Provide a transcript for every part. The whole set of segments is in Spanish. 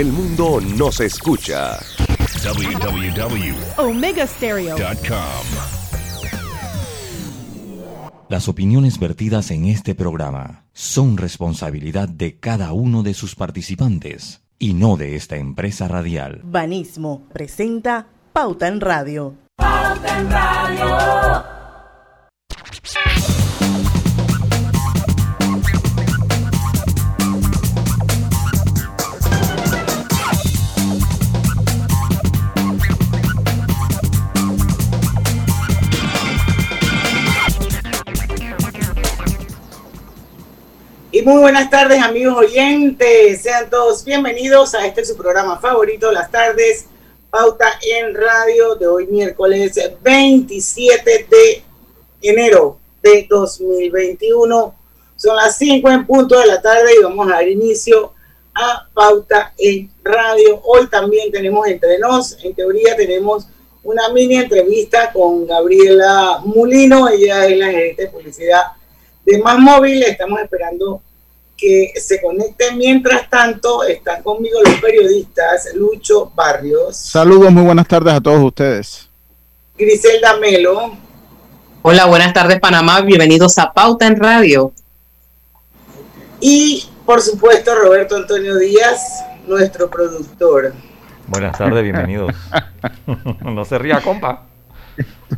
El mundo nos escucha. www.omegastereo.com Las opiniones vertidas en este programa son responsabilidad de cada uno de sus participantes y no de esta empresa radial. Banismo presenta Pauta en Radio. Pauta en Radio. Muy buenas tardes, amigos oyentes. Sean todos bienvenidos a este su programa favorito, las tardes, Pauta en Radio, de hoy miércoles 27 de enero de 2021. Son las 5 en punto de la tarde y vamos a dar inicio a Pauta en Radio. Hoy también tenemos entre nos, en teoría tenemos una mini entrevista con Gabriela Mulino, ella es la gerente de publicidad de Más Móvil. Estamos esperando que se conecten. Mientras tanto, están conmigo los periodistas Lucho Barrios. Saludos, muy buenas tardes a todos ustedes. Griselda Melo. Hola, buenas tardes Panamá, bienvenidos a Pauta en Radio. Y por supuesto Roberto Antonio Díaz, nuestro productor. Buenas tardes, bienvenidos. no se ría, compa.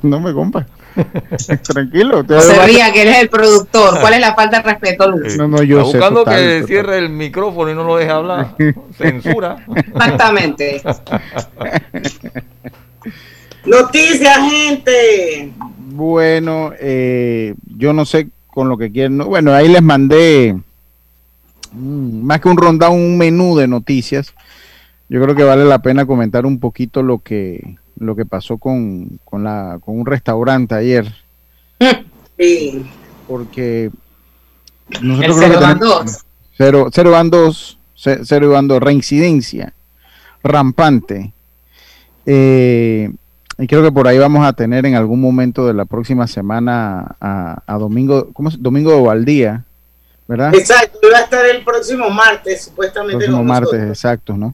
No me compa. Tranquilo. No se ría que él es el productor. ¿Cuál es la falta de respeto, Luis? No, no, yo Está buscando que cierre el micrófono y no lo deje hablar. Censura. Exactamente. Noticias, gente. Bueno, eh, yo no sé con lo que quieren. bueno, ahí les mandé mm, más que un rondado, un menú de noticias. Yo creo que vale la pena comentar un poquito lo que lo que pasó con, con, la, con un restaurante ayer. Sí. Porque nosotros cero van dos. Cero, cero van dos, cero van dos, reincidencia rampante. Eh, y creo que por ahí vamos a tener en algún momento de la próxima semana a, a Domingo, ¿cómo es? Domingo de Valdía, ¿verdad? Exacto, va a estar el próximo martes, supuestamente. Próximo martes, exacto, ¿no?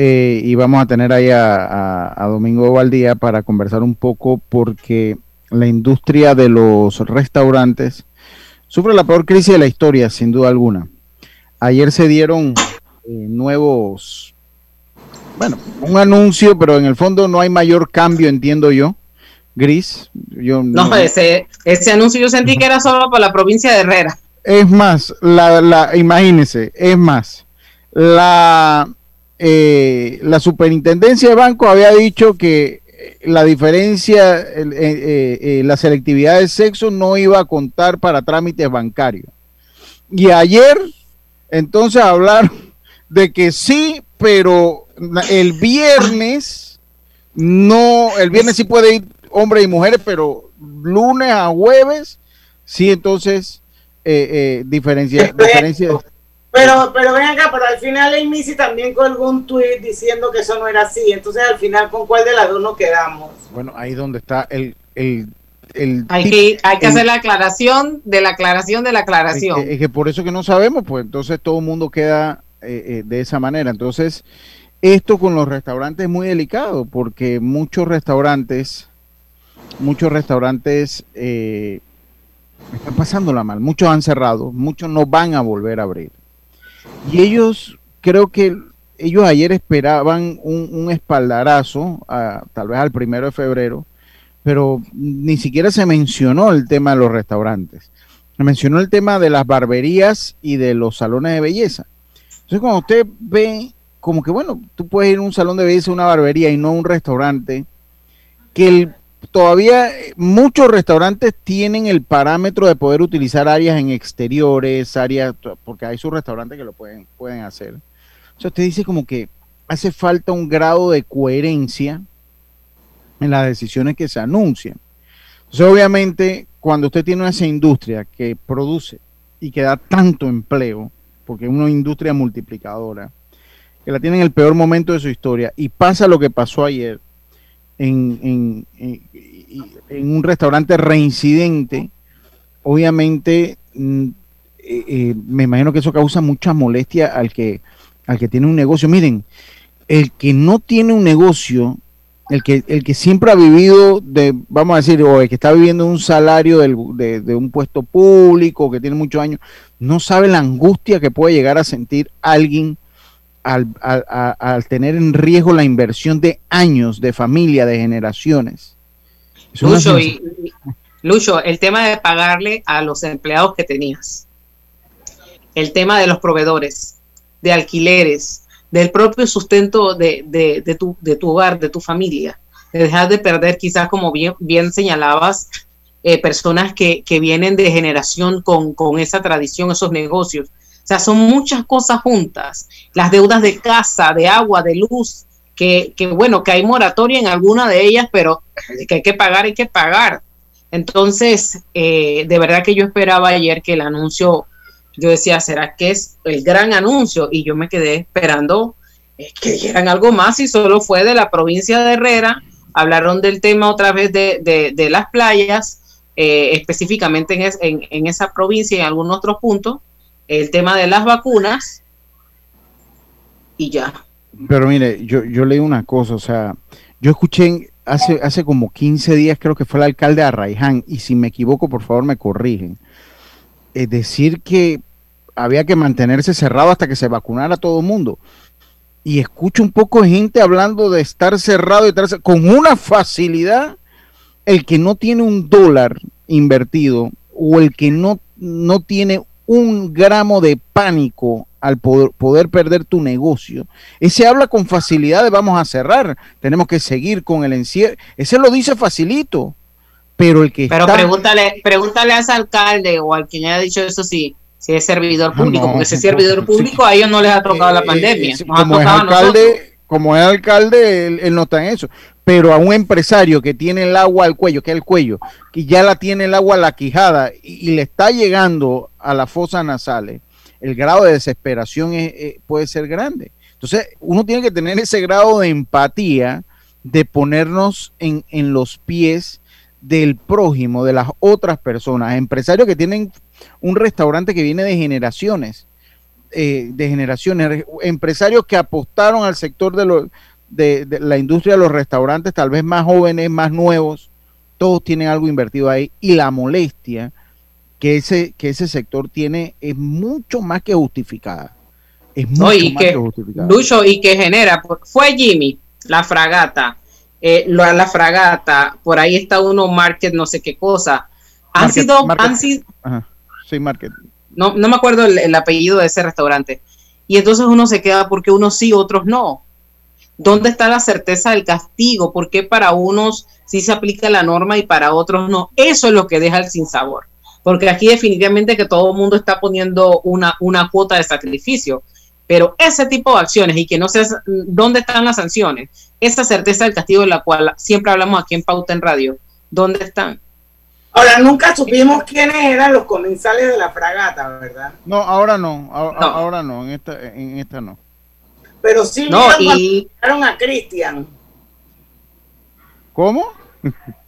Eh, y vamos a tener ahí a, Domingo Valdía para conversar un poco porque la industria de los restaurantes sufre la peor crisis de la historia, sin duda alguna. Ayer se dieron eh, nuevos, bueno, un anuncio, pero en el fondo no hay mayor cambio, entiendo yo. Gris, yo no, ese, ese anuncio yo sentí que era solo para la provincia de Herrera. Es más, la, la, imagínense, es más, la eh, la superintendencia de banco había dicho que eh, la diferencia, eh, la selectividad de sexo no iba a contar para trámites bancarios. Y ayer, entonces hablaron de que sí, pero el viernes, no, el viernes sí puede ir hombres y mujeres, pero lunes a jueves, sí, entonces, diferencia, diferencia. Pero, pero ven acá, pero al final el Misi también colgó un tweet diciendo que eso no era así. Entonces, al final, ¿con cuál de las dos nos quedamos? Bueno, ahí donde está el... el, hay que, hay que hacer la aclaración de la aclaración de la aclaración. Es que, por eso que no sabemos, pues entonces todo el mundo queda eh, eh, de esa manera. Entonces, esto con los restaurantes es muy delicado porque muchos restaurantes, muchos restaurantes eh, están pasándola mal. Muchos han cerrado, muchos no van a volver a abrir. Y ellos, creo que ellos ayer esperaban un, espaldarazo, tal vez al primero de febrero, pero ni siquiera se mencionó el tema de los restaurantes. Se mencionó el tema de las barberías y de los salones de belleza. Entonces, cuando usted ve, como que bueno, tú puedes ir a un salón de belleza, una barbería y no a un restaurante, que el todavía eh, muchos restaurantes tienen el parámetro de poder utilizar áreas en exteriores, áreas, porque hay sus restaurantes que lo pueden, pueden hacer. O sea, usted dice como que hace falta un grado de coherencia en las decisiones que se anuncian. Entonces, obviamente, cuando usted tiene esa industria que produce y que da tanto empleo, porque es una industria multiplicadora, que la tiene en el peor momento de su historia, y pasa lo que pasó ayer, en, en, un restaurante reincidente, obviamente mm, eh, eh, me imagino que eso causa mucha molestia al que, al que tiene un negocio. Miren, el que no tiene un negocio, el que, el que siempre ha vivido de, vamos a decir, o el que está viviendo un salario de, de, un puesto público, que tiene muchos años, no sabe la angustia que puede llegar a sentir alguien al, al, tener en riesgo la inversión de años, de familia, de generaciones. Lucho, y, Lucho, el tema de pagarle a los empleados que tenías, el tema de los proveedores, de alquileres, del propio sustento de, de, tu, de tu hogar, de tu familia, de dejar de perder quizás como bien, bien señalabas, eh, personas que, que, vienen de generación con, con esa tradición, esos negocios. O sea, son muchas cosas juntas. Las deudas de casa, de agua, de luz, que, que bueno, que hay moratoria en alguna de ellas, pero que hay que pagar, hay que pagar. Entonces, eh, de verdad que yo esperaba ayer que el anuncio yo decía, ¿será que es el gran anuncio? Y yo me quedé esperando eh, que dijeran algo más y solo fue de la provincia de Herrera. Hablaron del tema otra vez de, de, las playas, eh, específicamente en, en, esa provincia y en algunos otros puntos, el tema de las vacunas y ya. Pero mire, yo, yo leí una cosa, o sea, yo escuché hace, hace como 15 días, creo que fue el alcalde de Arraiján, y si me equivoco, por favor me corrigen, es decir que había que mantenerse cerrado hasta que se vacunara todo el mundo. Y escucho un poco gente hablando de estar cerrado y estar con una facilidad. El que no tiene un dólar invertido o el que no, no tiene un gramo de pánico al poder, poder, perder tu negocio. Ese habla con facilidad de vamos a cerrar, tenemos que seguir con el encierro. Ese lo dice facilito, pero el que Pero pregúntale, pregúntale a ese alcalde o al quien haya dicho eso sí si es servidor público, porque si es servidor público a ellos no les ha tocado la eh, pandemia. como, es alcalde, como es alcalde, él, no está en eso. Pero a un empresario que tiene el agua al cuello, que es el cuello, que ya la tiene el agua a la quijada y, le está llegando a las fosas nasales, el grado de desesperación puede ser grande. Entonces, uno tiene que tener ese grado de empatía de ponernos en, en los pies del prójimo, de las otras personas, empresarios que tienen un restaurante que viene de generaciones, eh, de generaciones, empresarios que apostaron al sector de, de, la industria de los restaurantes, tal vez más jóvenes, más nuevos, todos tienen algo invertido ahí y la molestia que ese, que ese sector tiene es mucho más que justificada. Es mucho y más que, justificada. y que genera, fue Jimmy, la fragata, eh, la, fragata, por ahí está uno market, no sé qué cosa. Han sido, han sido, Market. No, no me acuerdo el, apellido de ese restaurante. Y entonces uno se queda porque unos sí, otros no. ¿Dónde está la certeza del castigo? ¿Por qué para unos sí se aplica la norma y para otros no? Eso es lo que deja el sinsabor. Porque aquí definitivamente que todo el mundo está poniendo una, una cuota de sacrificio. Pero ese tipo de acciones y que no sé dónde están las sanciones, esa certeza del castigo de la cual siempre hablamos aquí en Pauta en Radio, ¿dónde están? Ahora, nunca supimos quiénes eran los comensales de la fragata, ¿verdad? No, ahora no, ahora no, en esta, en esta no. Pero sí no, y... a Cristian. ¿Cómo?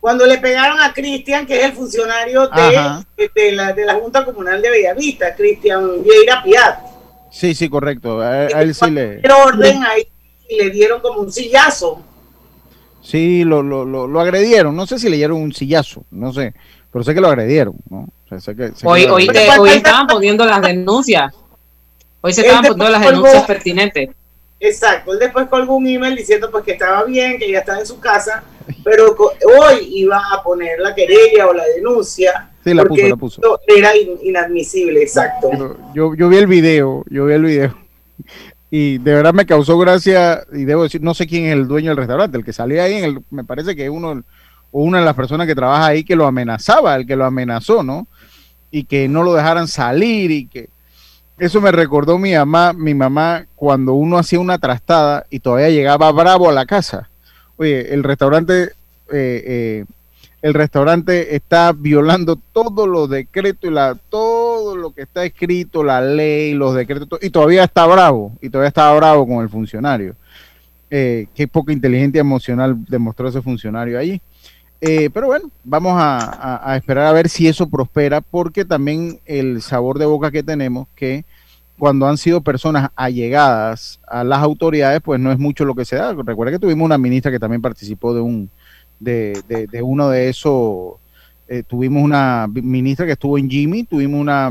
Cuando le pegaron a Cristian, que es el funcionario de, la, de la Junta Comunal de Bellavista, Cristian Vieira Piat. Sí, sí, correcto. A, él sí le... orden ahí y le dieron como un sillazo. Sí, lo, lo, lo, lo, agredieron. No sé si le dieron un sillazo, no sé. Pero sé que lo agredieron, ¿no? hoy, hoy, hoy estaban poniendo las denuncias. Hoy se estaban poniendo las denuncias pertinentes. Exacto, él después colgó un email diciendo pues que estaba bien, que ya estaba en su casa, pero hoy iba a poner la querella o la denuncia. Sí, la puso, la puso. Era inadmisible, exacto. Yo, yo vi el video, yo vi el video y de verdad me causó gracia y debo decir, no sé quién es el dueño del restaurante, el que salía ahí, en el, me parece que uno o una de las personas que trabaja ahí que lo amenazaba, el que lo amenazó, ¿no? Y que no lo dejaran salir y que eso me recordó mi mamá, mi mamá cuando uno hacía una trastada y todavía llegaba bravo a la casa. Oye, el restaurante, eh, eh, el restaurante está violando todos los decretos y la, todo lo que está escrito, la ley, los decretos, y todavía está bravo, y todavía está bravo con el funcionario. Eh, qué poca inteligencia emocional demostró ese funcionario allí. Eh, pero bueno, vamos a, esperar a ver si eso prospera, porque también el sabor de boca que tenemos, que cuando han sido personas allegadas a las autoridades, pues no es mucho lo que se da. Recuerda que tuvimos una ministra que también participó de un de, de, uno de esos. Eh, tuvimos una ministra que estuvo en Jimmy, tuvimos una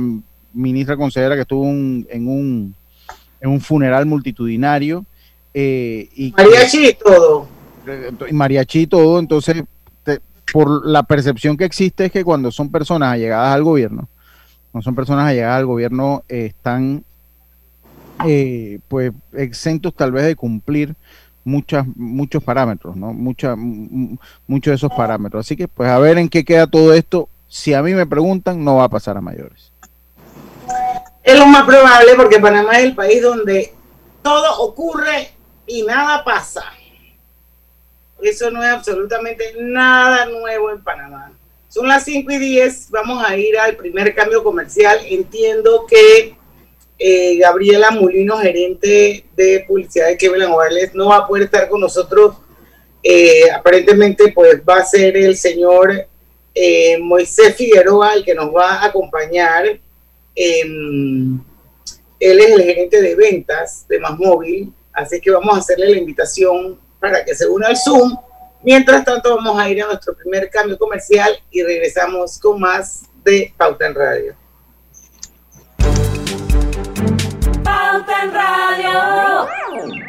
ministra consejera que estuvo en, un, en un funeral multitudinario. Eh, y mariachi y todo. Y mariachi y todo. Entonces, por la percepción que existe es que cuando son personas allegadas al gobierno, no son personas allegadas al gobierno, están eh, pues exentos tal vez de cumplir muchas, muchos parámetros, ¿no? Mucha, muchos de esos parámetros. Así que, pues, a ver en qué queda todo esto. Si a mí me preguntan, no va a pasar a mayores. Es lo más probable porque Panamá es el país donde todo ocurre y nada pasa. Eso no es absolutamente nada nuevo en Panamá. Son las 5 y 10, vamos a ir al primer cambio comercial. Entiendo que eh, Gabriela Mulino, gerente de publicidad de Kevin Wireless, no va a poder estar con nosotros. Eh, aparentemente, pues va a ser el señor eh, Moisés Figueroa el que nos va a acompañar. Em, él es el gerente de ventas de Más Móvil, así que vamos a hacerle la invitación para que se una al Zoom. Mientras tanto, vamos a ir a nuestro primer cambio comercial y regresamos con más de Pauta en Radio. Pauta en Radio.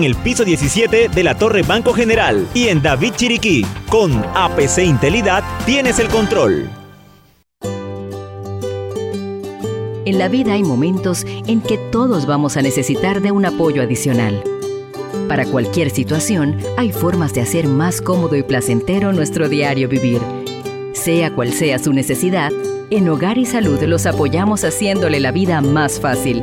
en el piso 17 de la Torre Banco General y en David Chiriquí. Con APC Intelidad tienes el control. En la vida hay momentos en que todos vamos a necesitar de un apoyo adicional. Para cualquier situación, hay formas de hacer más cómodo y placentero nuestro diario vivir. Sea cual sea su necesidad, en Hogar y Salud los apoyamos haciéndole la vida más fácil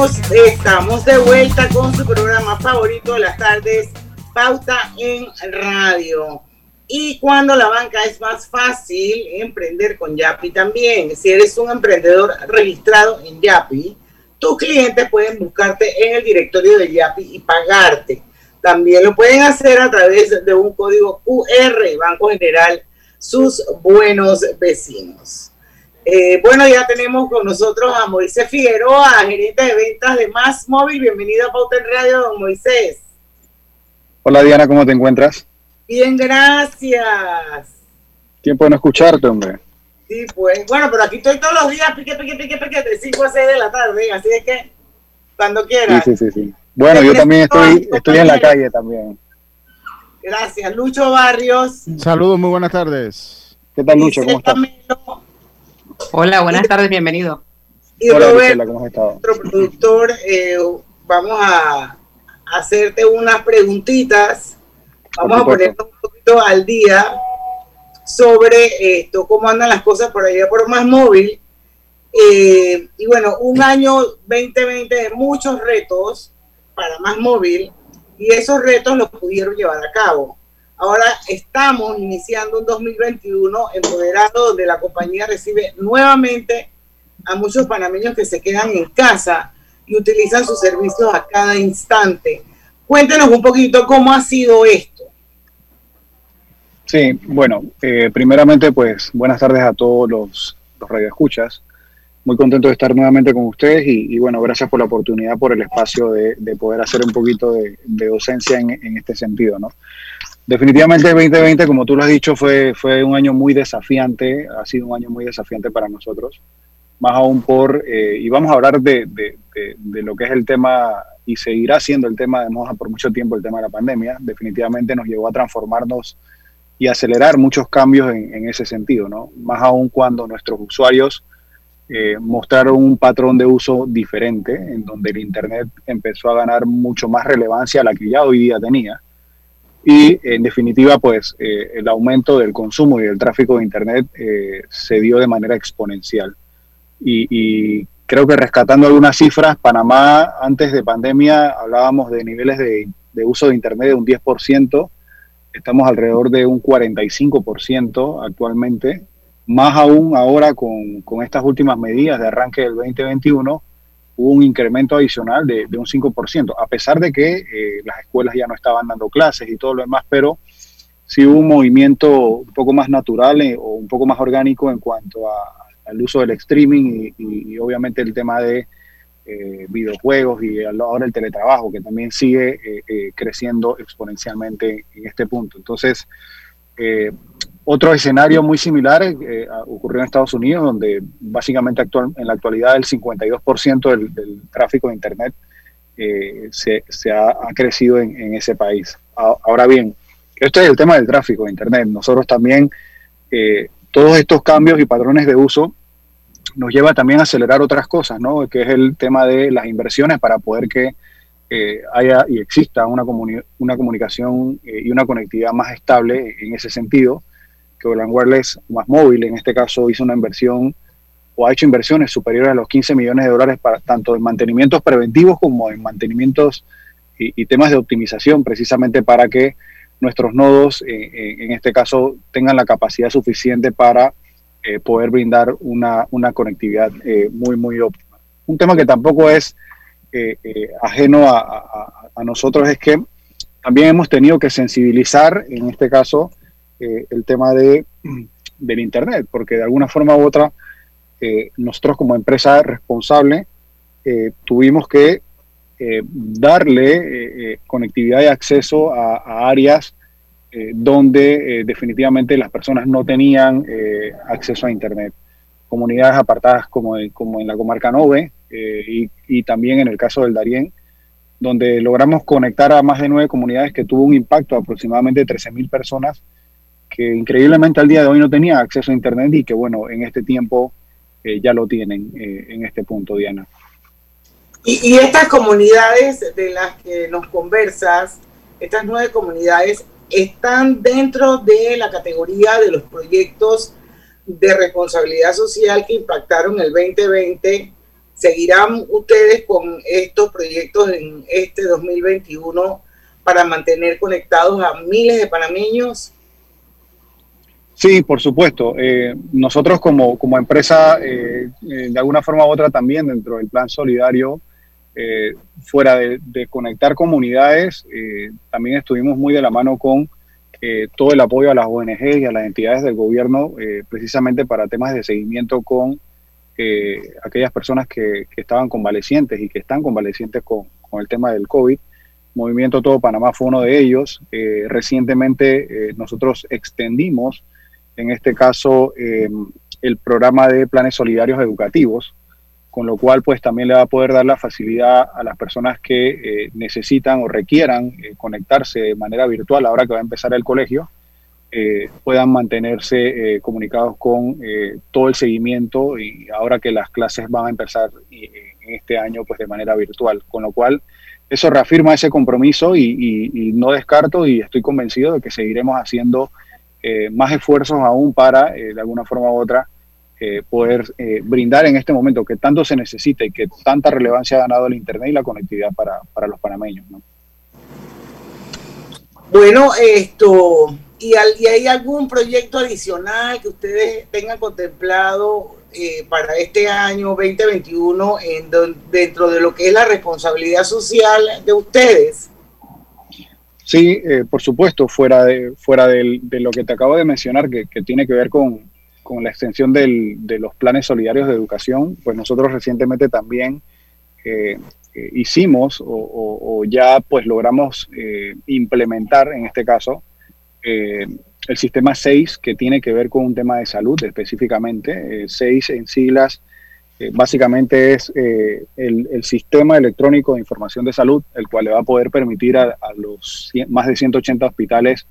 Estamos, de vuelta con su programa favorito de las tardes, Pauta en Radio. Y cuando la banca es más fácil, emprender con Yapi también. Si eres un emprendedor registrado en Yapi, tus clientes pueden buscarte en el directorio de Yapi y pagarte. También lo pueden hacer a través de un código QR, Banco General, sus buenos vecinos. Eh, bueno, ya tenemos con nosotros a Moisés Figueroa, gerente de ventas de Más Móvil. Bienvenido a Pauta en Radio, don Moisés. Hola Diana, ¿cómo te encuentras? Bien, gracias. Tiempo de no escucharte, hombre. Sí, pues, bueno, pero aquí estoy todos los días, pique, pique, pique, pique, de 5 a 6 de la tarde, así es que cuando quieras. Sí, sí, sí, sí. Bueno, yo también estoy, estoy en la calle también. Gracias, Lucho Barrios. Saludos, muy buenas tardes. ¿Qué tal, Lucho? ¿Cómo estás? Hola, buenas tardes, bienvenido. Y Hola, Robert, Gisela, ¿cómo has estado? nuestro productor, eh, vamos a hacerte unas preguntitas. Vamos a ponernos un poquito al día sobre esto, cómo andan las cosas por allá por más móvil. Eh, y bueno, un año 2020 de muchos retos para más móvil y esos retos los pudieron llevar a cabo. Ahora estamos iniciando un 2021 empoderado donde la compañía recibe nuevamente a muchos panameños que se quedan en casa y utilizan sus servicios a cada instante. Cuéntenos un poquito cómo ha sido esto. Sí, bueno, eh, primeramente, pues buenas tardes a todos los, radioescuchas. Muy contento de estar nuevamente con ustedes y, bueno, gracias por la oportunidad, por el espacio de, de poder hacer un poquito de, docencia en, en, este sentido, ¿no? Definitivamente el 2020, como tú lo has dicho, fue, fue un año muy desafiante, ha sido un año muy desafiante para nosotros, más aún por, eh, y vamos a hablar de, de, lo que es el tema, y seguirá siendo el tema de moda por mucho tiempo, el tema de la pandemia, definitivamente nos llevó a transformarnos y acelerar muchos cambios en, en ese sentido, ¿no? Más aún cuando nuestros usuarios eh, mostraron un patrón de uso diferente, en donde el Internet empezó a ganar mucho más relevancia a la que ya hoy día tenía. Y en definitiva, pues eh, el aumento del consumo y del tráfico de Internet eh, se dio de manera exponencial. Y, creo que rescatando algunas cifras, Panamá antes de pandemia hablábamos de niveles de, de uso de Internet de un 10%, estamos alrededor de un 45% actualmente, más aún ahora con, con, estas últimas medidas de arranque del 2021, hubo un incremento adicional de, de un 5%, a pesar de que eh, las escuelas ya no estaban dando clases y todo lo demás, pero sí hubo un movimiento un poco más natural eh, o un poco más orgánico en cuanto a, al uso del streaming y, obviamente el tema de eh, videojuegos y ahora el teletrabajo, que también sigue creciendo exponencialmente en este punto. Entonces, otro escenario muy similar eh, ocurrió en Estados Unidos, donde básicamente actual, en la actualidad el 52% del, del, tráfico de Internet eh, se, ha, crecido en, en, ese país. Ahora bien, este es el tema del tráfico de Internet. Nosotros también, eh, todos estos cambios y patrones de uso nos lleva también a acelerar otras cosas, ¿no? que es el tema de las inversiones para poder que eh, haya y exista una, comuni una comunicación eh, y una conectividad más estable en ese sentido que Orland Wireless más móvil, en este caso, hizo una inversión o ha hecho inversiones superiores a los 15 millones de dólares para tanto en mantenimientos preventivos como en mantenimientos y, temas de optimización, precisamente para que nuestros nodos, eh, en este caso, tengan la capacidad suficiente para eh, poder brindar una, una conectividad eh, muy, muy óptima. Un tema que tampoco es eh, ajeno a nosotros es que también hemos tenido que sensibilizar, en este caso, eh, el tema de, del Internet, porque de alguna forma u otra eh, nosotros como empresa responsable eh, tuvimos que darle conectividad y acceso a, a áreas donde definitivamente las personas no tenían acceso a Internet. Comunidades apartadas como, como en la comarca Nove y, también en el caso del Darién, donde logramos conectar a más de nueve comunidades que tuvo un impacto de aproximadamente 13.000 personas que increíblemente al día de hoy no tenía acceso a Internet y que, bueno, en este tiempo eh, ya lo tienen eh, en este punto, Diana. Y, y, estas comunidades de las que nos conversas, estas nueve comunidades, están dentro de la categoría de los proyectos de responsabilidad social que impactaron el 2020. ¿Seguirán ustedes con estos proyectos en este 2021 para mantener conectados a miles de panameños? Sí, por supuesto. Eh, nosotros como, como empresa, eh, eh, de alguna forma u otra también dentro del plan solidario, eh, fuera de, conectar comunidades, también estuvimos muy de la mano con todo el apoyo a las ONG y a las entidades del gobierno, precisamente para temas de seguimiento con aquellas personas que, que, estaban convalecientes y que están convalecientes con, con el tema del COVID. Movimiento Todo Panamá fue uno de ellos. recientemente nosotros extendimos en este caso, eh, el programa de planes solidarios educativos, con lo cual pues también le va a poder dar la facilidad a las personas que eh, necesitan o requieran conectarse de manera virtual ahora que va a empezar el colegio, puedan mantenerse comunicados con todo el seguimiento y ahora que las clases van a empezar este año pues de manera virtual, con lo cual eso reafirma ese compromiso y, no descarto y estoy convencido de que seguiremos haciendo eh, más esfuerzos aún para, eh, de alguna forma u otra, eh, poder brindar en este momento que tanto se necesita y que tanta relevancia ha ganado el Internet y la conectividad para, para los panameños. ¿no? Bueno, esto, ¿y, ¿y hay algún proyecto adicional que ustedes tengan contemplado eh, para este año 2021 en dentro de lo que es la responsabilidad social de ustedes? Sí, eh, por supuesto, fuera de, fuera de lo que te acabo de mencionar, que, tiene que ver con, la extensión de los planes solidarios de educación, pues nosotros recientemente también eh, hicimos o, ya pues logramos implementar en este caso el sistema 6, que tiene que ver con un tema de salud específicamente. 6 eh, en siglas, eh, básicamente es eh, el, sistema electrónico de información de salud, el cual le va a poder permitir a, los más de 180 hospitales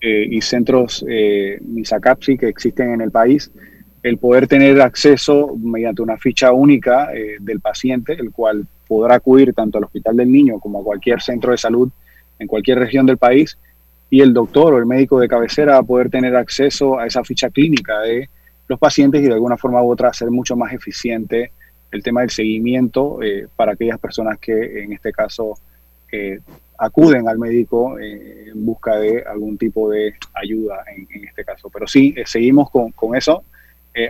y centros MISACAPSI que existen en el país, el poder tener acceso mediante una ficha única del paciente, el cual podrá acudir tanto al Hospital del Niño como a cualquier centro de salud en cualquier región del país y el doctor o el médico de cabecera va a poder tener acceso a esa ficha clínica de los pacientes y de alguna forma u otra hacer mucho más eficiente el tema del seguimiento eh, para aquellas personas que en este caso eh, acuden al médico eh, en busca de algún tipo de ayuda en, este caso. Pero sí, seguimos con, con eso.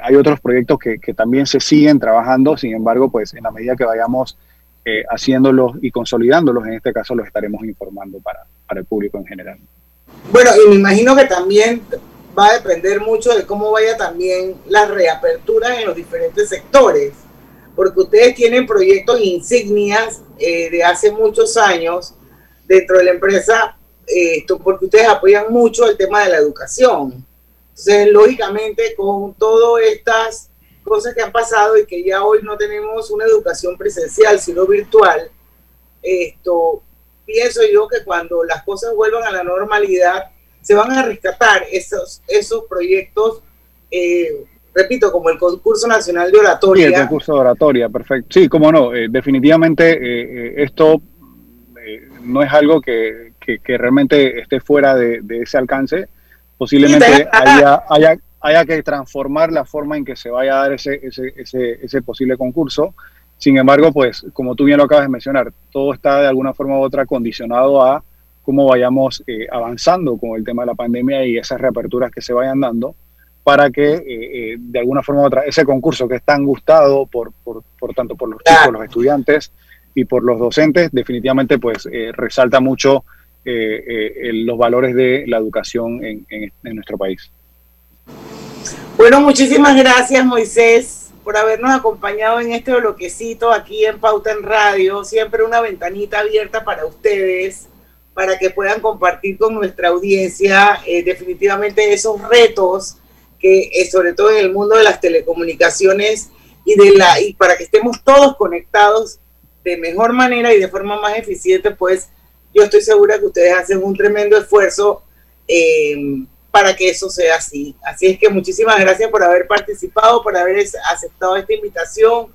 hay otros proyectos que, que, también se siguen trabajando, sin embargo, pues en la medida que vayamos haciéndolos y consolidándolos, en este caso los estaremos informando para, para el público en general. Bueno, y me imagino que también va a depender mucho de cómo vaya también la reapertura en los diferentes sectores, porque ustedes tienen proyectos insignias eh, de hace muchos años dentro de la empresa, eh, porque ustedes apoyan mucho el tema de la educación. Entonces, lógicamente, con todas estas cosas que han pasado y que ya hoy no tenemos una educación presencial, sino virtual, esto pienso yo que cuando las cosas vuelvan a la normalidad, se van a rescatar esos, esos proyectos, eh, repito, como el concurso nacional de oratoria. Sí, el concurso de oratoria, perfecto. Sí, cómo no, eh, definitivamente eh, esto no es algo que, que, realmente esté fuera de, ese alcance. Posiblemente haya, haya, haya, que transformar la forma en que se vaya a dar ese, ese, ese, ese posible concurso sin embargo, pues como tú bien lo acabas de mencionar, todo está de alguna forma u otra condicionado a cómo vayamos eh, avanzando con el tema de la pandemia y esas reaperturas que se vayan dando para que eh, eh, de alguna forma u otra ese concurso que es tan gustado por, por, tanto por los chicos, los estudiantes y por los docentes, definitivamente pues resalta mucho los valores de la educación en, en nuestro país. Bueno, muchísimas gracias Moisés por habernos acompañado en este bloquecito aquí en Pauta en Radio. Siempre una ventanita abierta para ustedes, para que puedan compartir con nuestra audiencia eh, definitivamente esos retos que eh, sobre todo en el mundo de las telecomunicaciones y de la y para que estemos todos conectados de mejor manera y de forma más eficiente, pues yo estoy segura que ustedes hacen un tremendo esfuerzo eh, para que eso sea así. Así es que muchísimas gracias por haber participado, por haber aceptado esta invitación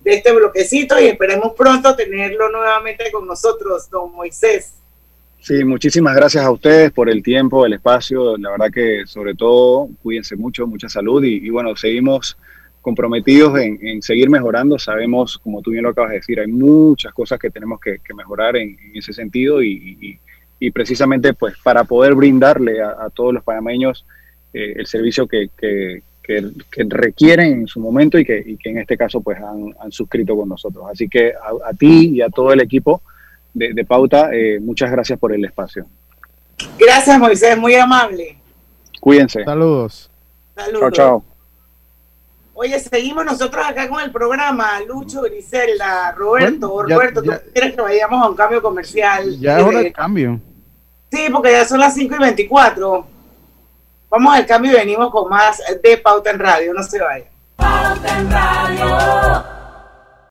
de este bloquecito y esperemos pronto tenerlo nuevamente con nosotros, don Moisés. Sí, muchísimas gracias a ustedes por el tiempo, el espacio. La verdad que sobre todo cuídense mucho, mucha salud y, bueno, seguimos comprometidos en, seguir mejorando. Sabemos, como tú bien lo acabas de decir, hay muchas cosas que tenemos que, mejorar en, ese sentido y, y precisamente pues para poder brindarle a, todos los panameños eh, el servicio que, que, requieren en su momento y que, que en este caso pues han, han, suscrito con nosotros. Así que a, ti y a todo el equipo de, Pauta, eh, muchas gracias por el espacio. Gracias Moisés, muy amable. Cuídense. Saludos. Saludos. Chao, chao. Oye, seguimos nosotros acá con el programa. Lucho, Griselda, Roberto. Roberto, ¿tú quieres que vayamos a un cambio comercial? Ya es hora de cambio. Sí, porque ya son las 5 y 24. Vamos al cambio y venimos con más de Pauta en Radio. No se vayan. Pauta en Radio.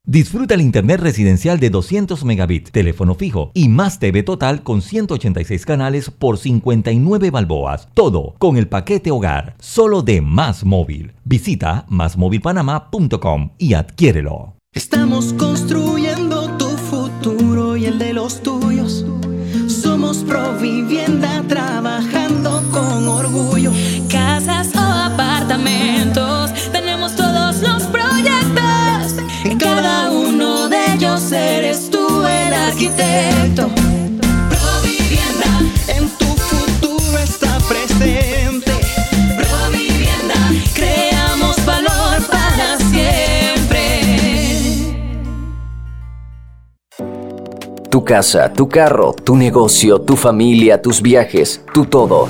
Disfruta el internet residencial de 200 megabits, teléfono fijo y más TV total con 186 canales por 59 balboas. Todo con el paquete hogar, solo de Más Móvil. Visita másmóvilpanamá.com y adquiérelo. Estamos construyendo tu futuro y el de los tuyos. Provivienda, en tu futuro está presente. Provivienda, creamos valor para siempre. Tu casa, tu carro, tu negocio, tu familia, tus viajes, tu todo.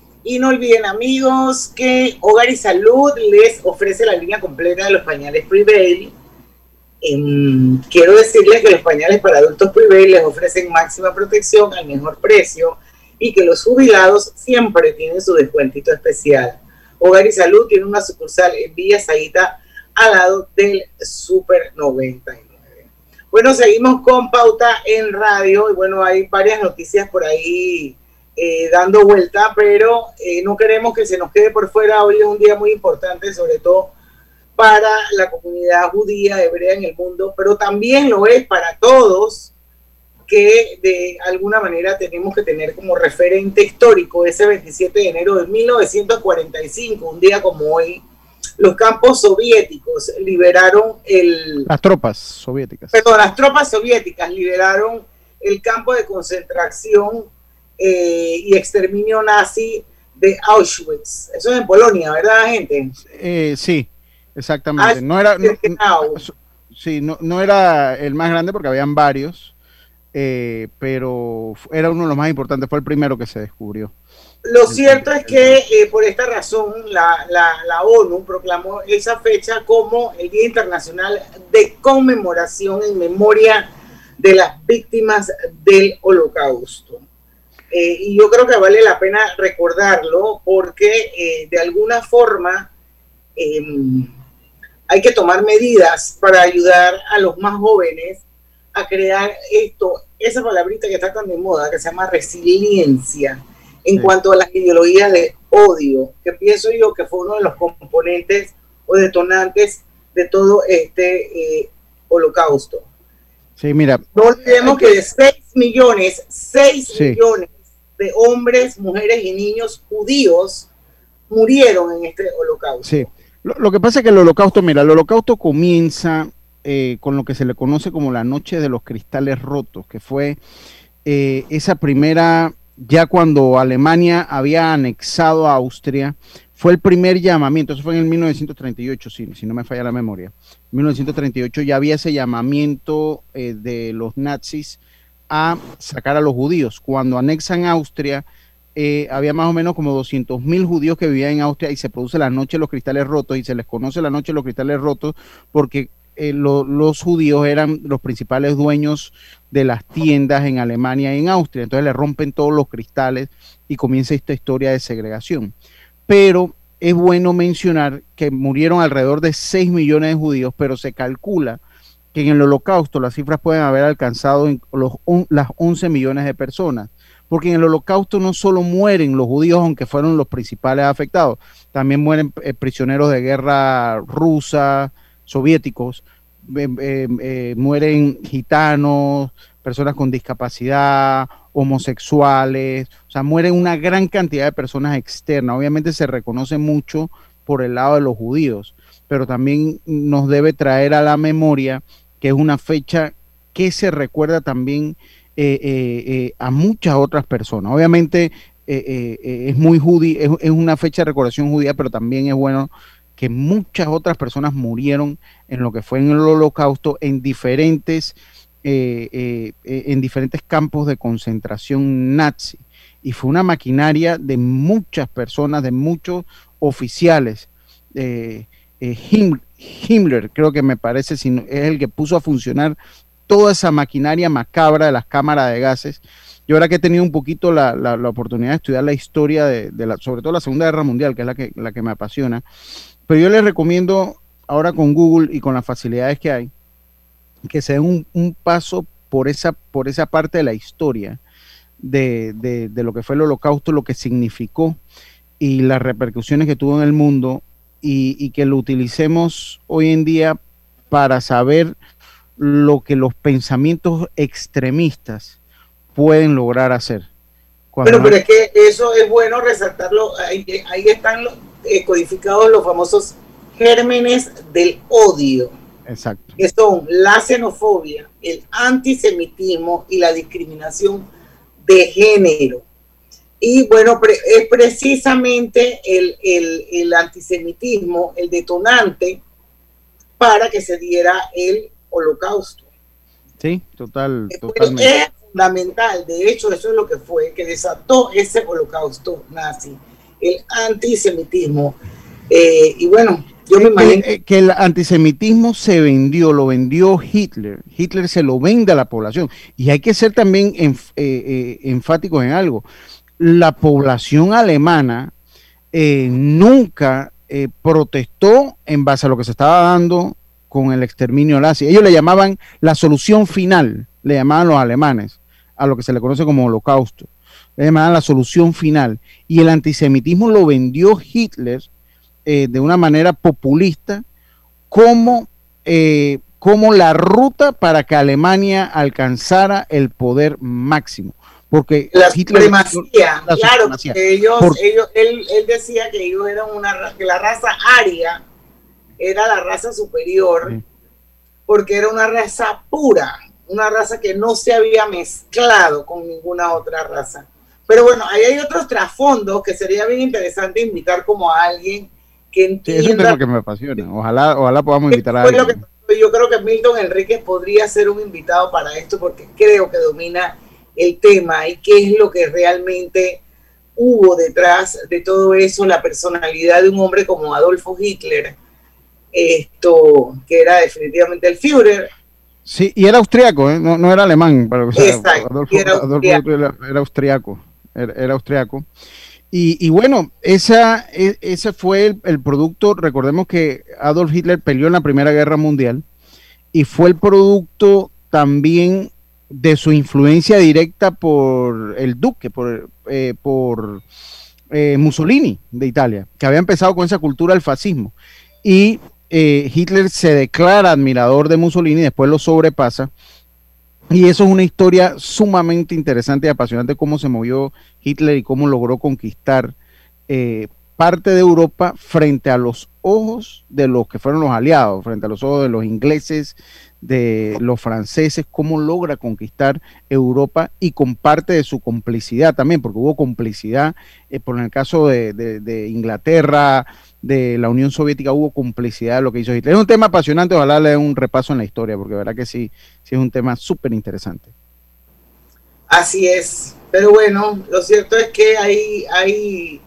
Y no olviden amigos que Hogar y Salud les ofrece la línea completa de los pañales Prevail. Em, quiero decirles que los pañales para adultos Prevail les ofrecen máxima protección al mejor precio y que los jubilados siempre tienen su descuentito especial. Hogar y Salud tiene una sucursal en Villa Zaita al lado del Super 99. Bueno, seguimos con Pauta en Radio y bueno, hay varias noticias por ahí eh, dando vuelta, pero eh, no queremos que se nos quede por fuera. Hoy es un día muy importante, sobre todo para la comunidad judía hebrea en el mundo, pero también lo es para todos que de alguna manera tenemos que tener como referente histórico ese 27 de enero de 1945, un día como hoy, los campos soviéticos liberaron el... Las tropas soviéticas. Perdón, las tropas soviéticas liberaron el campo de concentración eh, y exterminio nazi de Auschwitz. Eso es en Polonia, ¿verdad, gente? Eh, sí, exactamente. no era, no, sí, no, no, era el más grande porque habían varios, eh, pero era uno de los más importantes, fue el primero que se descubrió. Lo cierto es que eh, por esta razón la, la, la, ONU proclamó esa fecha como el Día Internacional de Conmemoración en memoria de las víctimas del Holocausto. Eh, y yo creo que vale la pena recordarlo porque eh, de alguna forma eh, hay que tomar medidas para ayudar a los más jóvenes a crear esto, esa palabrita que está tan de moda, que se llama resiliencia en sí. cuanto a las ideologías de odio, que pienso yo que fue uno de los componentes o detonantes de todo este eh, holocausto. Sí, mira. No olvidemos que de 6 millones, 6 sí. millones de hombres, mujeres y niños judíos murieron en este holocausto. Sí, lo, que pasa es que el holocausto, mira, el holocausto comienza eh, con lo que se le conoce como la noche de los cristales rotos, que fue eh, esa primera ya cuando Alemania había anexado a Austria, fue el primer llamamiento, eso fue en el 1938, si, si no me falla la memoria. En 1938 ya había ese llamamiento eh, de los nazis a sacar a los judíos. Cuando anexan Austria, eh, había más o menos como 200 mil judíos que vivían en Austria y se produce la noche de los cristales rotos y se les conoce la noche de los cristales rotos porque eh, los judíos eran los principales dueños de las tiendas en Alemania y en Austria. Entonces le rompen todos los cristales y comienza esta historia de segregación. Pero es bueno mencionar que murieron alrededor de 6 millones de judíos, pero se calcula que en el holocausto las cifras pueden haber alcanzado los, las 11 millones de personas, porque en el holocausto no solo mueren los judíos, aunque fueron los principales afectados, también mueren eh, prisioneros de guerra rusa, soviéticos, eh, eh, mueren gitanos, personas con discapacidad, homosexuales, o sea, mueren una gran cantidad de personas externas. Obviamente se reconoce mucho por el lado de los judíos, pero también nos debe traer a la memoria que es una fecha que se recuerda también eh, a muchas otras personas. Obviamente es muy judía, es, una fecha de recordación judía, pero también es bueno que muchas otras personas murieron en lo que fue en el holocausto en diferentes, eh, eh, eh, en diferentes campos de concentración nazi. Y fue una maquinaria de muchas personas, de muchos oficiales. Himmler, creo que me parece, es el que puso a funcionar toda esa maquinaria macabra de las cámaras de gases. Yo ahora que he tenido un poquito la, oportunidad de estudiar la historia de, la, sobre todo la Segunda Guerra Mundial, que es la que, la que me apasiona, pero yo les recomiendo ahora con Google y con las facilidades que hay, que se den un, paso por esa, por esa parte de la historia de, lo que fue el holocausto, lo que significó y las repercusiones que tuvo en el mundo y, que lo utilicemos hoy en día para saber lo que los pensamientos extremistas pueden lograr hacer. pero, pero es que eso es bueno resaltarlo, ahí, ahí están los, eh, codificados los famosos gérmenes del odio. Exacto. Que son la xenofobia, el antisemitismo y la discriminación de género. Y bueno, es precisamente el, el, antisemitismo el detonante para que se diera el holocausto. Sí, total, totalmente. Es fundamental, de hecho, eso es lo que fue, que desató ese holocausto nazi el antisemitismo. Eh, y bueno, yo me imagino... Eh, que, el antisemitismo se vendió, lo vendió Hitler. Hitler se lo vende a la población. Y hay que ser también eh, enfáticos en algo. La población alemana nunca protestó en base a lo que se estaba dando con el exterminio nazi. Ellos le llamaban la solución final, le llamaban los alemanes, a lo que se le conoce como holocausto le la solución final. Y el antisemitismo lo vendió Hitler eh, de una manera populista como, eh, como la ruta para que Alemania alcanzara el poder máximo. Porque la supremacía, claro, ellos, ellos, él, él, decía que ellos eran una que la raza aria era la raza superior, porque era una raza pura, una raza que no se había mezclado con ninguna otra raza. Pero bueno, ahí hay otros trasfondos que sería bien interesante invitar como a alguien que entienda. Sí, es tema que me apasiona. Ojalá, ojalá podamos invitar a alguien. yo creo que Milton Enríquez podría ser un invitado para esto porque creo que domina el tema y qué es lo que realmente hubo detrás de todo eso, la personalidad de un hombre como Adolfo Hitler, esto que era definitivamente el Führer, Sí, y era austriaco, ¿eh? no, no, era alemán. Adolfo, era, era, austriaco era, austriaco. Y, bueno, esa, e, ese fue el, producto, recordemos que Adolf Hitler peleó en la Primera Guerra Mundial y fue el producto también de su influencia directa por el duque, por, eh, por eh, Mussolini de Italia, que había empezado con esa cultura del fascismo. Y eh, Hitler se declara admirador de Mussolini, después lo sobrepasa y eso es una historia sumamente interesante y apasionante, cómo se movió Hitler y cómo logró conquistar eh, parte de Europa frente a los ojos de los que fueron los aliados, frente a los ojos de los ingleses, de los franceses, cómo logra conquistar Europa y con parte de su complicidad también, porque hubo complicidad, eh, por el caso de, de Inglaterra, de la Unión Soviética hubo complicidad de lo que hizo. Es un tema apasionante, ojalá le dé un repaso en la historia, porque verdad que sí, sí es un tema súper interesante. Así es, pero bueno, lo cierto es que hay, hay,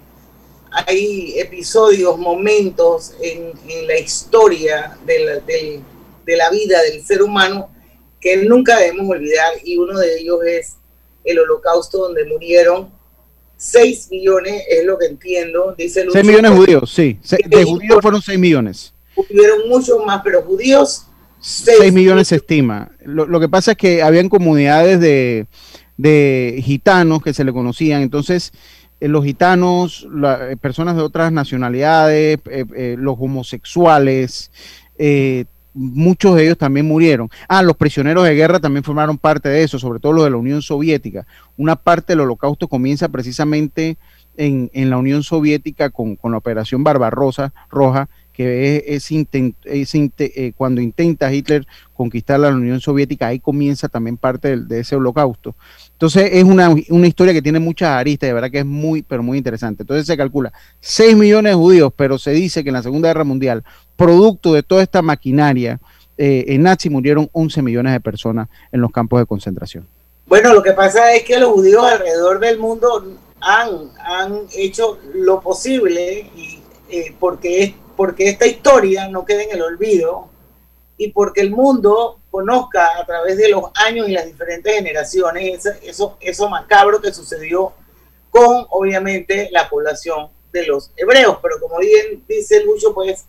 hay episodios, momentos en, la historia del, de la vida del ser humano que nunca debemos olvidar y uno de ellos es el holocausto donde murieron 6 millones, es lo que entiendo, dice 6 millones de judíos, sí. De judíos fueron 6 millones. Hubieron muchos más, pero judíos 6, millones se estima. Lo, lo, que pasa es que habían comunidades de, de gitanos que se le conocían, entonces eh, los gitanos, la, eh, personas de otras nacionalidades, eh, los homosexuales, muchos de ellos también murieron. Ah, los prisioneros de guerra también formaron parte de eso, sobre todo los de la Unión Soviética. Una parte del holocausto comienza precisamente en, en la Unión Soviética con, con la Operación Barbarosa Roja, que es, eh, cuando intenta Hitler conquistar la Unión Soviética, ahí comienza también parte de, ese holocausto. Entonces es una, historia que tiene muchas aristas, de verdad que es muy, pero muy interesante. Entonces se calcula 6 millones de judíos, pero se dice que en la Segunda Guerra Mundial, producto de toda esta maquinaria, eh, en Nazi murieron 11 millones de personas en los campos de concentración. Bueno, lo que pasa es que los judíos alrededor del mundo han, han hecho lo posible y, eh, porque porque esta historia no quede en el olvido y porque el mundo conozca a través de los años y las diferentes generaciones eso, eso, macabro que sucedió con obviamente la población de los hebreos. Pero como bien dice Lucho, pues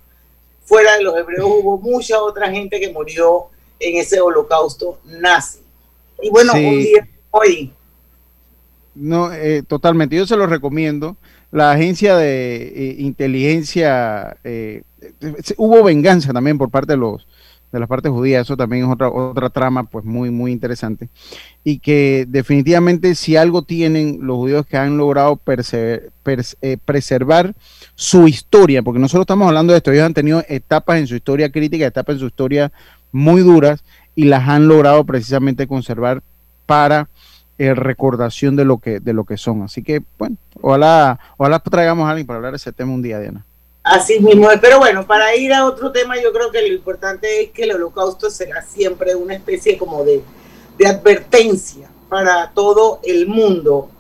fuera de los hebreos hubo mucha otra gente que murió en ese holocausto nazi. Y bueno, un día hoy. No, eh, totalmente. Yo se lo recomiendo la agencia de eh, inteligencia, eh, hubo venganza también por parte de los de las partes judías, eso también es otra, otra trama pues muy, muy interesante, y que definitivamente si algo tienen los judíos que han logrado eh, preservar su historia, porque nosotros estamos hablando de esto, ellos han tenido etapas en su historia crítica, etapas en su historia muy duras, y las han logrado precisamente conservar para eh, recordación de lo que de lo que son. Así que, bueno, ojalá, ojalá traigamos a alguien para hablar de ese tema un día, Diana. Así mismo, pero bueno, para ir a otro tema, yo creo que lo importante es que el holocausto será siempre una especie como de, de advertencia para todo el mundo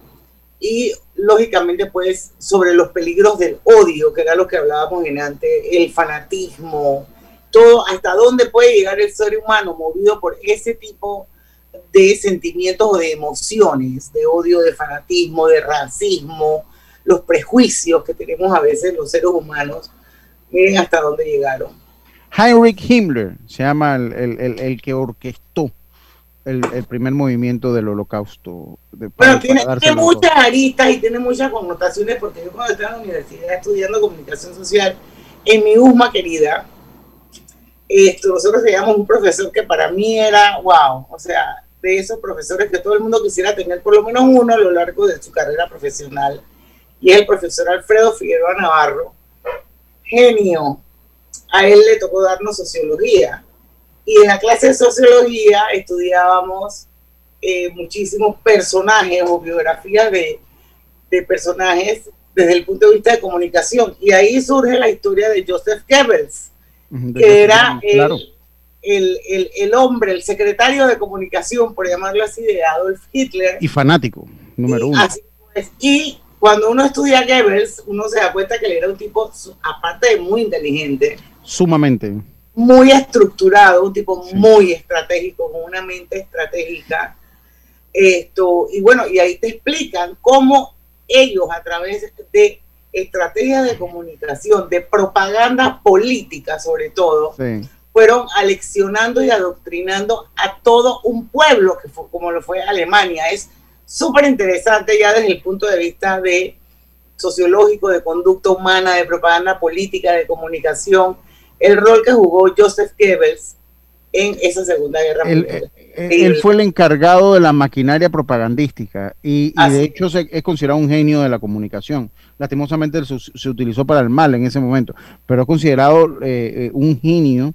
y lógicamente pues sobre los peligros del odio, que era lo que hablábamos en antes, el fanatismo, todo, hasta dónde puede llegar el ser humano movido por ese tipo de sentimientos o de emociones, de odio, de fanatismo, de racismo, los prejuicios que tenemos a veces los seres humanos, miren hasta dónde llegaron. Heinrich Himmler se llama el, que orquestó el, primer movimiento del holocausto. bueno, tiene, muchas aristas y tiene muchas connotaciones porque yo cuando estaba en la universidad estudiando comunicación social, en mi USMA querida, esto, nosotros teníamos un profesor que para mí era wow, o sea, de esos profesores que todo el mundo quisiera tener por lo menos uno a lo largo de su carrera profesional. Y es el profesor Alfredo Figueroa Navarro, genio. A él le tocó darnos sociología. Y en la clase de sociología estudiábamos eh, muchísimos personajes o biografías de, de personajes desde el punto de vista de comunicación. Y ahí surge la historia de Joseph Goebbels, que era el, el, el, hombre, el secretario de comunicación, por llamarlo así, de Adolf Hitler. Y fanático, número uno. Y cuando uno estudia Goebbels, uno se da cuenta que él era un tipo, aparte de muy inteligente, sumamente. Muy estructurado, un tipo muy estratégico, con una mente estratégica. Esto, y bueno, y ahí te explican cómo ellos a través de estrategias de comunicación, de propaganda política sobre todo, sí fueron aleccionando y adoctrinando a todo un pueblo, que fue, como lo fue Alemania. Es súper interesante ya desde el punto de vista de sociológico, de conducta humana, de propaganda política, de comunicación, el rol que jugó Joseph Goebbels en esa Segunda Guerra Mundial. Él, fue el encargado de la maquinaria propagandística y, de hecho es considerado un genio de la comunicación. Lastimosamente se, utilizó para el mal en ese momento, pero es considerado eh, eh, un genio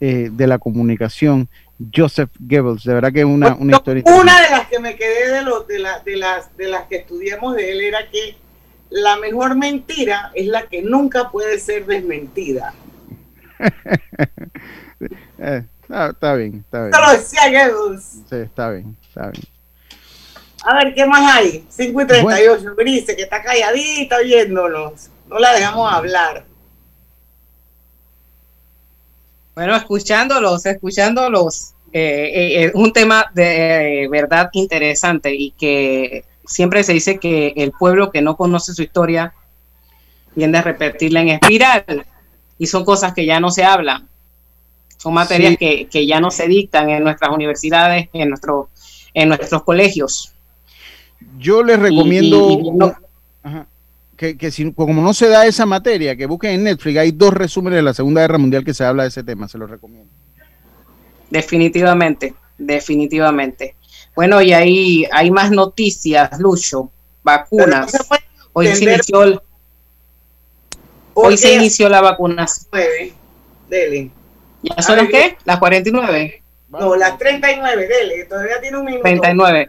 eh, de la comunicación, Joseph Goebbels. De verdad que es una, una historia. Una de las que me quedé de, los, de, de, las, de las que estudiamos de él era que la mejor mentira es la que nunca puede ser desmentida. Eh, está bien, está bien. lo decía Goebbels. Sí, está bien, está bien. A ver, ¿qué más hay? 5 y 38, bueno. Brice, que está calladita oyéndonos. No la dejamos hablar. Bueno, escuchándolos, escuchándolos, eh, eh, es un tema de verdad interesante y que siempre se dice que el pueblo que no conoce su historia tiende a repetirla en espiral y son cosas que ya no se hablan, son materias que, que, ya no se dictan en nuestras universidades, en, nuestro, en nuestros colegios. Yo les recomiendo que, que si, como no se da esa materia, que busquen en Netflix, hay dos resúmenes de la Segunda Guerra Mundial que se habla de ese tema, se los recomiendo. Definitivamente, definitivamente. Bueno, y ahí hay más noticias, Lucho, vacunas. Hoy se inició, hoy se inició la vacunación. Dele. ¿Ya son las qué? ¿Las 49? No, las 39, dele, todavía tiene un minuto. 39.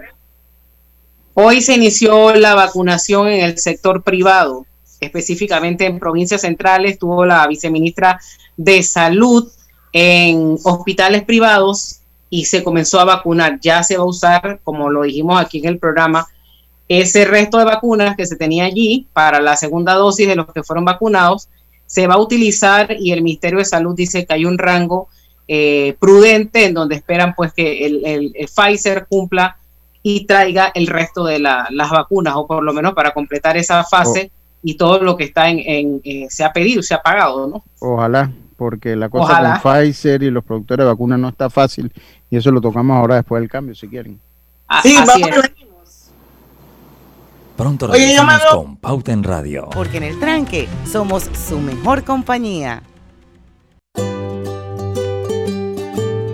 Hoy se inició la vacunación en el sector privado, específicamente en provincias centrales. Tuvo la viceministra de Salud en hospitales privados y se comenzó a vacunar. Ya se va a usar, como lo dijimos aquí en el programa, ese resto de vacunas que se tenía allí para la segunda dosis de los que fueron vacunados, se va a utilizar y el Ministerio de Salud dice que hay un rango eh, prudente en donde esperan pues que el, Pfizer cumpla y traiga el resto de las vacunas o por lo menos para completar esa fase oh. y todo lo que está en, eh, se ha pedido, se ha pagado, ¿no? Ojalá, porque la cosa con Pfizer y los productores de vacunas no está fácil y eso lo tocamos ahora después del cambio, si quieren. Ah, sí, vamos, Pronto regresamos con Pauta en Radio. Porque en el tranque somos su mejor compañía.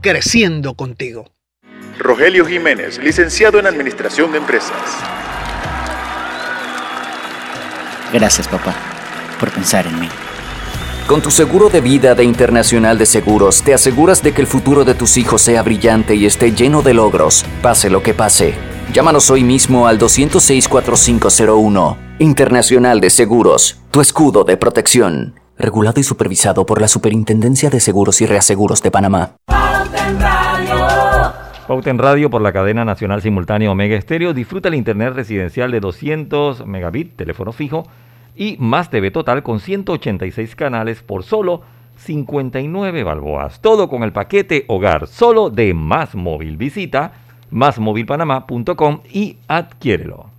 creciendo contigo. Rogelio Jiménez, licenciado en Administración de Empresas. Gracias, papá, por pensar en mí. Con tu seguro de vida de Internacional de Seguros, te aseguras de que el futuro de tus hijos sea brillante y esté lleno de logros, pase lo que pase. Llámanos hoy mismo al 206-4501. Internacional de Seguros, tu escudo de protección regulado y supervisado por la Superintendencia de Seguros y Reaseguros de Panamá. Pauta Radio. Radio por la cadena nacional simultánea Omega Estéreo. Disfruta el internet residencial de 200 megabit, teléfono fijo y más TV total con 186 canales por solo 59 balboas. Todo con el paquete hogar solo de Más Móvil. Visita másmóvilpanamá.com y adquiérelo.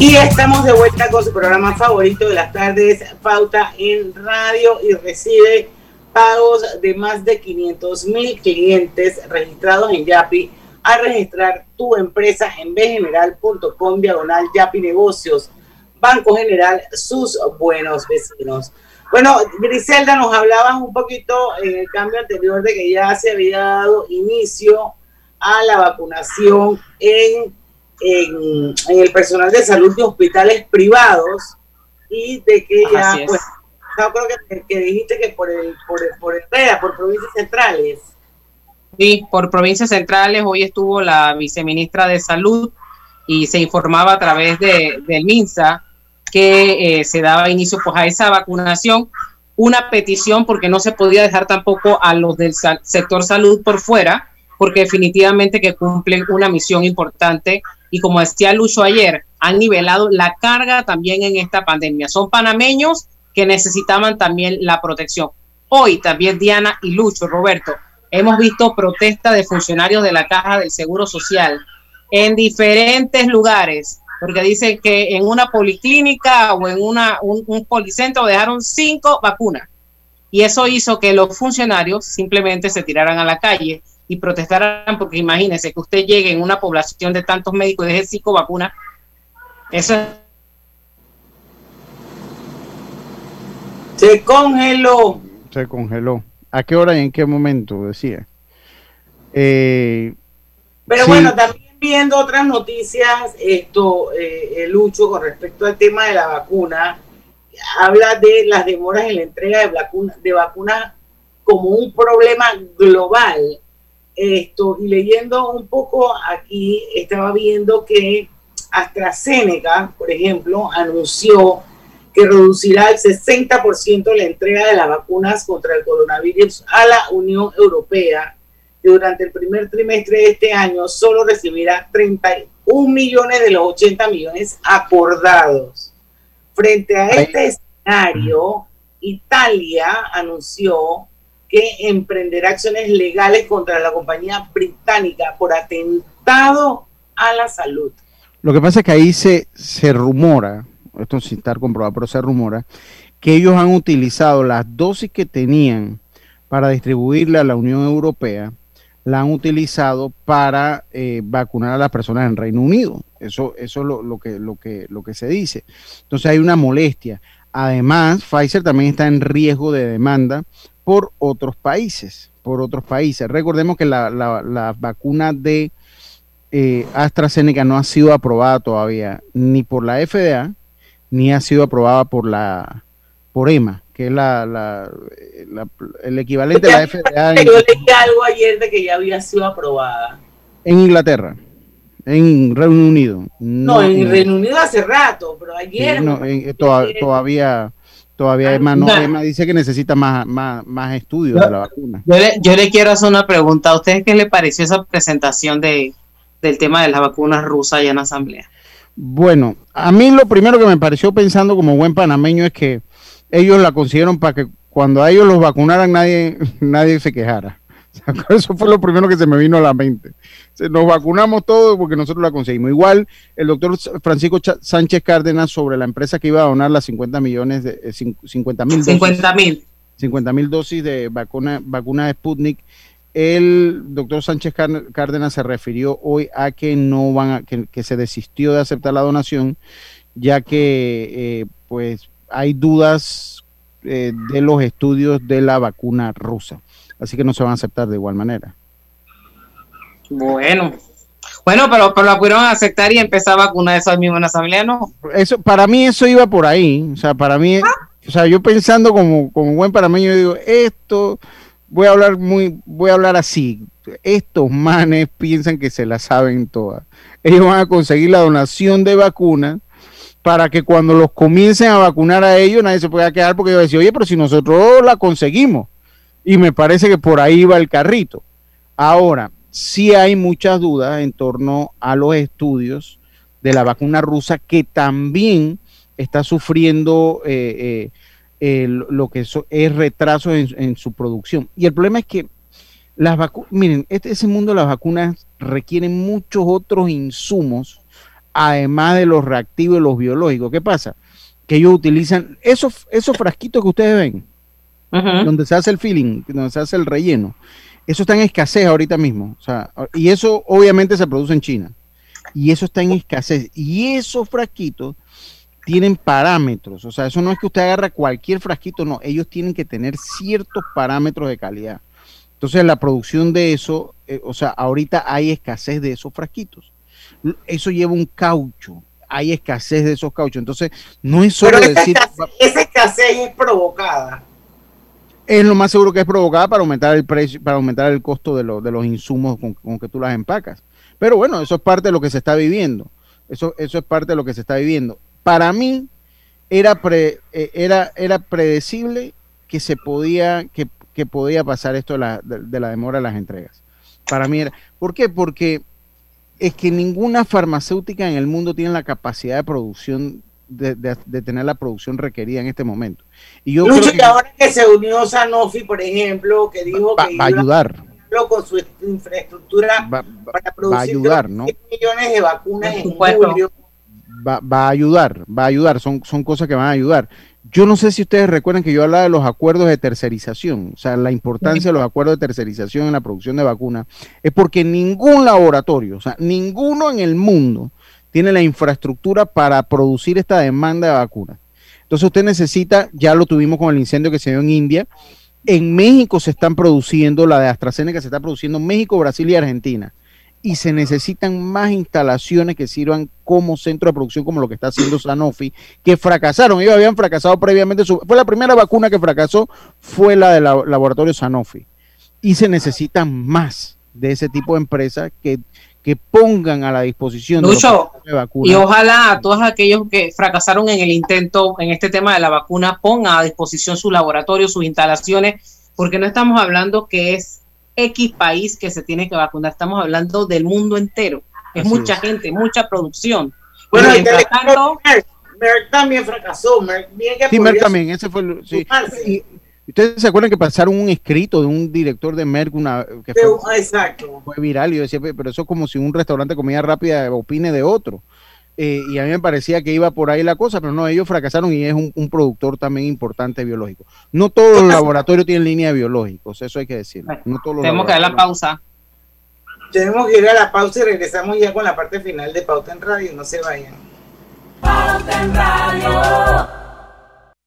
Y estamos de vuelta con su programa favorito de las tardes, Pauta en Radio, y recibe pagos de más de 500 mil clientes registrados en Yapi a registrar tu empresa en bgeneral.com diagonal Yapi Negocios. Banco General, sus buenos vecinos. Bueno, Griselda, nos hablabas un poquito en el cambio anterior de que ya se había dado inicio a la vacunación en en, el personal de salud de hospitales privados y de que ya, pues, yo creo que, que, dijiste que por el, por el, por el por provincias centrales. Sí, por provincias centrales, hoy estuvo la viceministra de Salud y se informaba a través de, del MINSA que eh, se daba inicio pues, a esa vacunación, una petición porque no se podía dejar tampoco a los del sector salud por fuera, porque definitivamente que cumplen una misión importante y como decía Lucho ayer, han nivelado la carga también en esta pandemia. Son panameños que necesitaban también la protección. Hoy también Diana y Lucho, Roberto, hemos visto protestas de funcionarios de la Caja del Seguro Social en diferentes lugares, porque dicen que en una policlínica o en una, un, policentro dejaron cinco vacunas. Y eso hizo que los funcionarios simplemente se tiraran a la calle y protestaran, porque imagínense que usted llegue en una población de tantos médicos y deje cinco vacunas. Eso Se congeló. Se congeló. ¿A qué hora y en qué momento? Decía. Eh, Pero bueno, también viendo otras noticias, esto, eh, Lucho, con respecto al tema de la vacuna, habla de las demoras en la entrega de, vacuna, de vacunas como un problema global. Esto, y leyendo un poco aquí, estaba viendo que AstraZeneca, por ejemplo, anunció que reducirá el 60% la entrega de las vacunas contra el coronavirus a la Unión Europea que durante el primer trimestre de este año solo recibirá 31 millones de los 80 millones acordados. Frente a este escenario, Italia anunció que emprenderá acciones legales contra la compañía británica por atentado a la salud. Lo que pasa es que ahí se, se rumora, esto sin estar comprobado, pero se rumora, que ellos han utilizado las dosis que tenían para distribuirle a la Unión Europea la han utilizado para eh, vacunar a las personas en Reino Unido. Eso, eso es lo, que, lo, que, lo que se dice. Entonces hay una molestia. Además, Pfizer también está en riesgo de demanda por otros países, por otros países. Recordemos que la, vacuna de eh, AstraZeneca no ha sido aprobada todavía ni por la FDA, ni ha sido aprobada por la por EMA que es la, la, el equivalente a la FDA. Yo leí algo ayer de que ya había sido aprobada. En Inglaterra, en Reino Unido. No, en Reino Unido hace rato, pero ayer. no, todavía, todavía EMA, no, dice que necesita más, más, más estudios de la vacuna. Yo le, yo le quiero hacer una pregunta. ¿A ustedes qué le pareció esa presentación de, del tema de las vacunas rusas allá en la Asamblea? Bueno, a mí lo primero que me pareció pensando como buen panameño es que ellos la consiguieron para que cuando a ellos los vacunaran nadie, nadie se quejara. Eso fue lo primero que se me vino a la mente. Nos vacunamos todos porque nosotros la conseguimos. Igual el doctor Francisco Sánchez Cárdenas sobre la empresa que iba a donar las 50 millones de 50 mil 50 mil 50 mil dosis de vacuna, vacuna de Sputnik. El doctor Sánchez Cárdenas se refirió hoy a que no van a, que, se desistió de aceptar la donación, ya que eh, pues hay dudas eh, de los estudios de la vacuna rusa. Así que no se van a aceptar de igual manera. Bueno, bueno, pero, pero la pudieron aceptar y empezar a vacunar eso mismo en la asamblea, ¿no? Eso, para mí eso iba por ahí. O sea, para mí, ah. o sea, yo pensando como, como buen mí, yo digo, esto, voy a hablar muy, voy a hablar así. Estos manes piensan que se la saben todas. Ellos van a conseguir la donación de vacunas para que cuando los comiencen a vacunar a ellos nadie se pueda quedar porque yo decía, oye, pero si nosotros la conseguimos. Y me parece que por ahí va el carrito. Ahora, sí hay muchas dudas en torno a los estudios de la vacuna rusa que también está sufriendo eh, eh, lo que es retraso en, su producción. Y el problema es que las vacunas, miren, este, ese mundo de las vacunas requieren muchos otros insumos además de los reactivos y los biológicos. ¿Qué pasa? Que ellos utilizan esos, esos frasquitos que ustedes ven, donde se hace el filling, donde se hace el relleno. Eso está en escasez ahorita mismo. O sea, y eso obviamente se produce en China. Y eso está en escasez. Y esos frasquitos tienen parámetros. O sea, eso no es que usted agarra cualquier frasquito, no. Ellos tienen que tener ciertos parámetros de calidad. Entonces, la producción de eso, eh, o sea, ahorita hay escasez de esos frasquitos. eso lleva un caucho. Hay escasez de esos cauchos. Entonces, no es solo decir. esa escasez es provocada es lo más seguro que es provocada para aumentar el precio, para aumentar el costo de, de los insumos con, que tú las empacas. Pero bueno, eso es parte de lo que se está viviendo. Eso, eso es parte de lo que se está viviendo. Para mí era, pre, eh, era, era predecible que se podía, que, podía pasar esto de la, de, la demora de las entregas. Para mí era. ¿Por qué? Porque es que ninguna farmacéutica en el mundo tiene la capacidad de producción de, tener la producción requerida en este momento. Y yo creo que, ahora que se unió Sanofi, por ejemplo, que dijo que va a ayudar con su infraestructura para producir ayudar, ¿no? millones de vacunas en julio. Va, va, a ayudar, va a ayudar, son, son cosas que van a ayudar. Yo no sé si ustedes recuerdan que yo hablaba de los acuerdos de tercerización, o sea, la importancia de los acuerdos de tercerización en la producción de vacunas, es porque ningún laboratorio, o sea, ninguno en el mundo tiene la infraestructura para producir esta demanda de vacunas. Entonces usted necesita, ya lo tuvimos con el incendio que se dio en India, en México se están produciendo, la de AstraZeneca se está produciendo en México, Brasil y Argentina. Y se necesitan más instalaciones que sirvan como centro de producción, como lo que está haciendo Sanofi, que fracasaron. Ellos habían fracasado previamente. fue la primera vacuna que fracasó, fue la del laboratorio Sanofi. Y se necesitan más de ese tipo de empresas que que pongan a la disposición vacunas. Y ojalá a todos aquellos que fracasaron en el intento en este tema de la vacuna pongan a disposición sus laboratorios, sus instalaciones, porque no estamos hablando que es X país que se tiene que vacunar, estamos hablando del mundo entero. Es mucha gente, mucha producción. Bueno, y Merck, también fracasó. Merck, bien que sí, Merck también, ese fue el, sí. ¿Ustedes se acuerdan que pasaron un escrito de un director de Merck una, que fue, exacto. fue viral? Y yo decía, pero eso es como si un restaurante de comida rápida opine de otro. Eh, y a mí me parecía que iba por ahí la cosa, pero no, ellos fracasaron y es un, productor también importante biológico. No todos los laboratorios tienen línea de biológicos, eso hay que decirlo. No todos Tenemos que dar la pausa. Tenemos que ir a la pausa y regresamos ya con la parte final de Pauta en Radio, no se vayan. Pauta en Radio.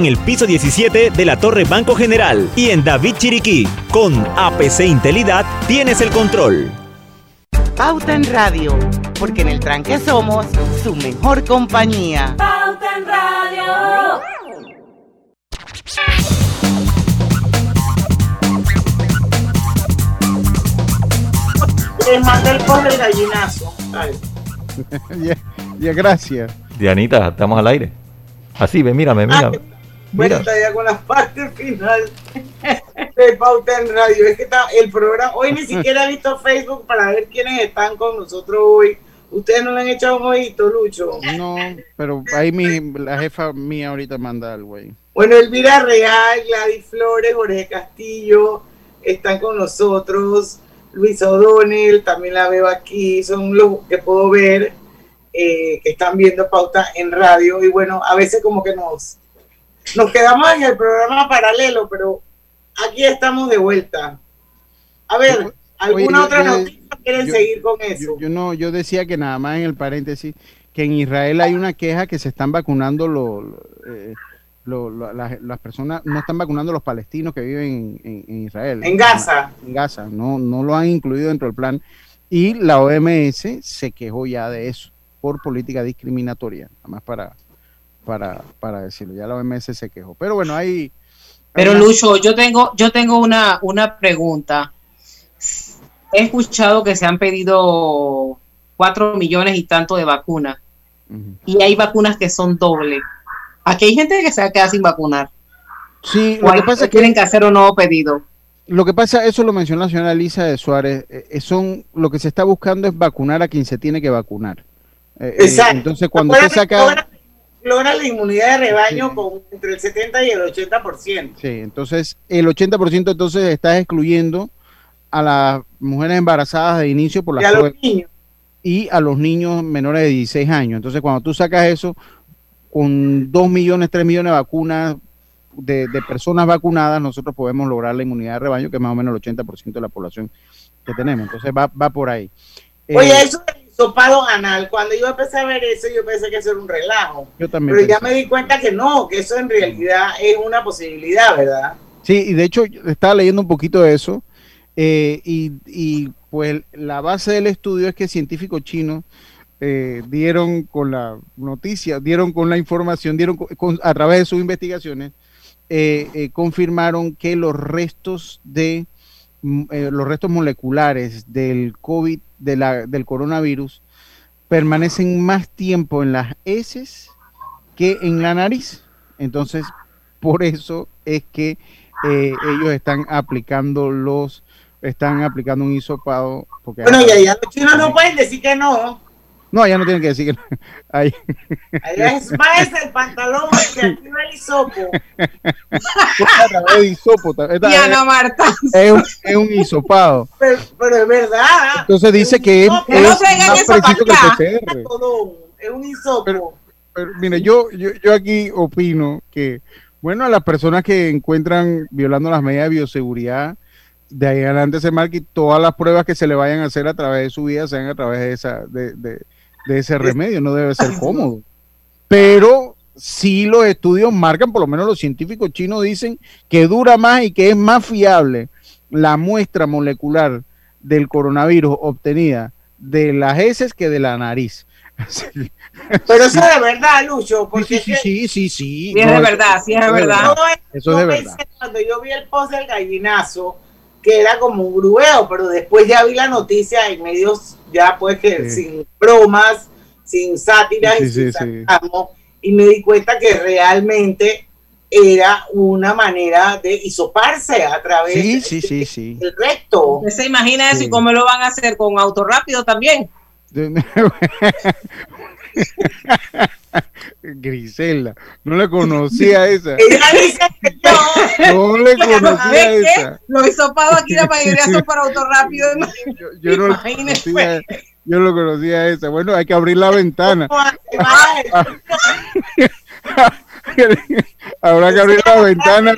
en el piso 17 de la Torre Banco General y en David Chiriquí. Con APC Intelidad tienes el control. Pauta en Radio, porque en el tranque somos su mejor compañía. Pauta en Radio. Les mandé el pobre gallinazo. ya, ya, gracias. Dianita, estamos al aire. Así, ve, mírame, mírame. Bueno, está ya con la parte final de Pauta en Radio. Es que está el programa. Hoy ni siquiera he visto Facebook para ver quiénes están con nosotros hoy. Ustedes no le han echado un ojito, Lucho. No, pero ahí mi, la jefa mía ahorita manda algo ahí. Bueno, Elvira Real, Gladys Flores, Jorge Castillo están con nosotros. Luis O'Donnell, también la veo aquí. Son los que puedo ver eh, que están viendo pauta en radio. Y bueno, a veces como que nos nos quedamos en el programa paralelo, pero aquí estamos de vuelta. A ver, ¿alguna otra noticia quieren seguir con eso? Yo, no, yo decía que nada más en el paréntesis, que en Israel hay una queja que se están vacunando los, eh, lo- lo- las, las personas no están vacunando a los palestinos que viven en, en Israel. En Gaza. En Gaza, no, no lo han incluido dentro del plan. Y la OMS se quejó ya de eso por política discriminatoria, nada más para, para, para decirlo. Ya la OMS se quejó. Pero bueno, hay... Pero una- Lucho, yo tengo, yo tengo una, una pregunta. He escuchado que se han pedido cuatro millones y tanto de vacunas. Y hay vacunas que son doble. Aquí hay gente que se va sin vacunar. Sí, O lo que pasa es tienen que... que hacer un nuevo pedido. Lo que pasa, eso lo mencionó la señora Elisa de Suárez, eh, eh, son, lo que se está buscando es vacunar a quien se tiene que vacunar. Eh, eh, Exacto. entonces, cuando usted que saca... Logra, la inmunidad de rebaño con entre el 70 y el 80%. Sí, entonces el 80% entonces está excluyendo a las mujeres embarazadas de inicio por las Y a los niños. y a los niños menores de 16 años. Entonces, cuando tú sacas eso, con 2 millones, 3 millones de vacunas, de, de personas vacunadas, nosotros podemos lograr la inmunidad de rebaño, que es más o menos el 80% de la población que tenemos. Entonces, va, va por ahí. Oye, Eh, eso hisopado anal, cuando yo empecé a ver eso, yo pensé que eso era un relajo. Yo también Pero ya me di cuenta que no, que eso en realidad es una posibilidad, ¿verdad? Sí, y de hecho estaba leyendo un poquito de eso eh, y, y, pues la base del estudio es que científicos chinos eh, dieron con la noticia, dieron con la información, dieron con- con- a través de sus investigaciones, eh, confirmaron que los restos de eh, los restos moleculares del COVID, de la, del coronavirus, permanecen más tiempo en las heces que en la nariz. Entonces, por eso es que eh, ellos están aplicando los, están aplicando un hisopado. Porque Bueno, y allá los chinos no pueden decir que no. No, ya no tienen que decir que no. Ahí- Allá es más el pantalón que activa el hisopo. de hisopo, Marta. es, un, es un hisopado. Pero, pero es verdad. Entonces dice que es, Que no es traigan más preciso que el. PCR. Es un hisopo. Pero mire, yo, yo, yo aquí opino que, bueno, a las personas que encuentran violando las medidas de bioseguridad, de ahí adelante se marque y todas las pruebas que se le vayan a hacer a través de su vida sean a través de, esa, de, de- de ese remedio, no debe ser cómodo. Pero sí los estudios marcan, por lo menos los científicos chinos dicen que dura más y que es más fiable la muestra molecular del coronavirus obtenida de las heces que de la nariz. Pero eso es de verdad, Lucho. Porque Sí, sí, sí, sí, sí. Sí, es No, de verdad, sí, es de eso verdad. Eso es de verdad. cuando yo vi el post del gallinazo que era como un grubeo, pero después ya vi la noticia en medios ya pues que Sí. sin bromas, sin sátiras Sí, y sin sí, sí. sarcasmo, y me di cuenta que realmente era una manera de hisoparse a través Sí, sí, sí, sí. del recto. ¿Usted se imagina eso Sí. y cómo lo van a hacer con auto rápido también? Griselda, no le conocía esa. Ella dice que No le conocía esa. Los hisopados aquí la mayoría son para auto rápido. Yo no, Imagínese. conocía, yo no conocía esa. Bueno, hay que abrir la ventana. Habrá que abrir la ventana.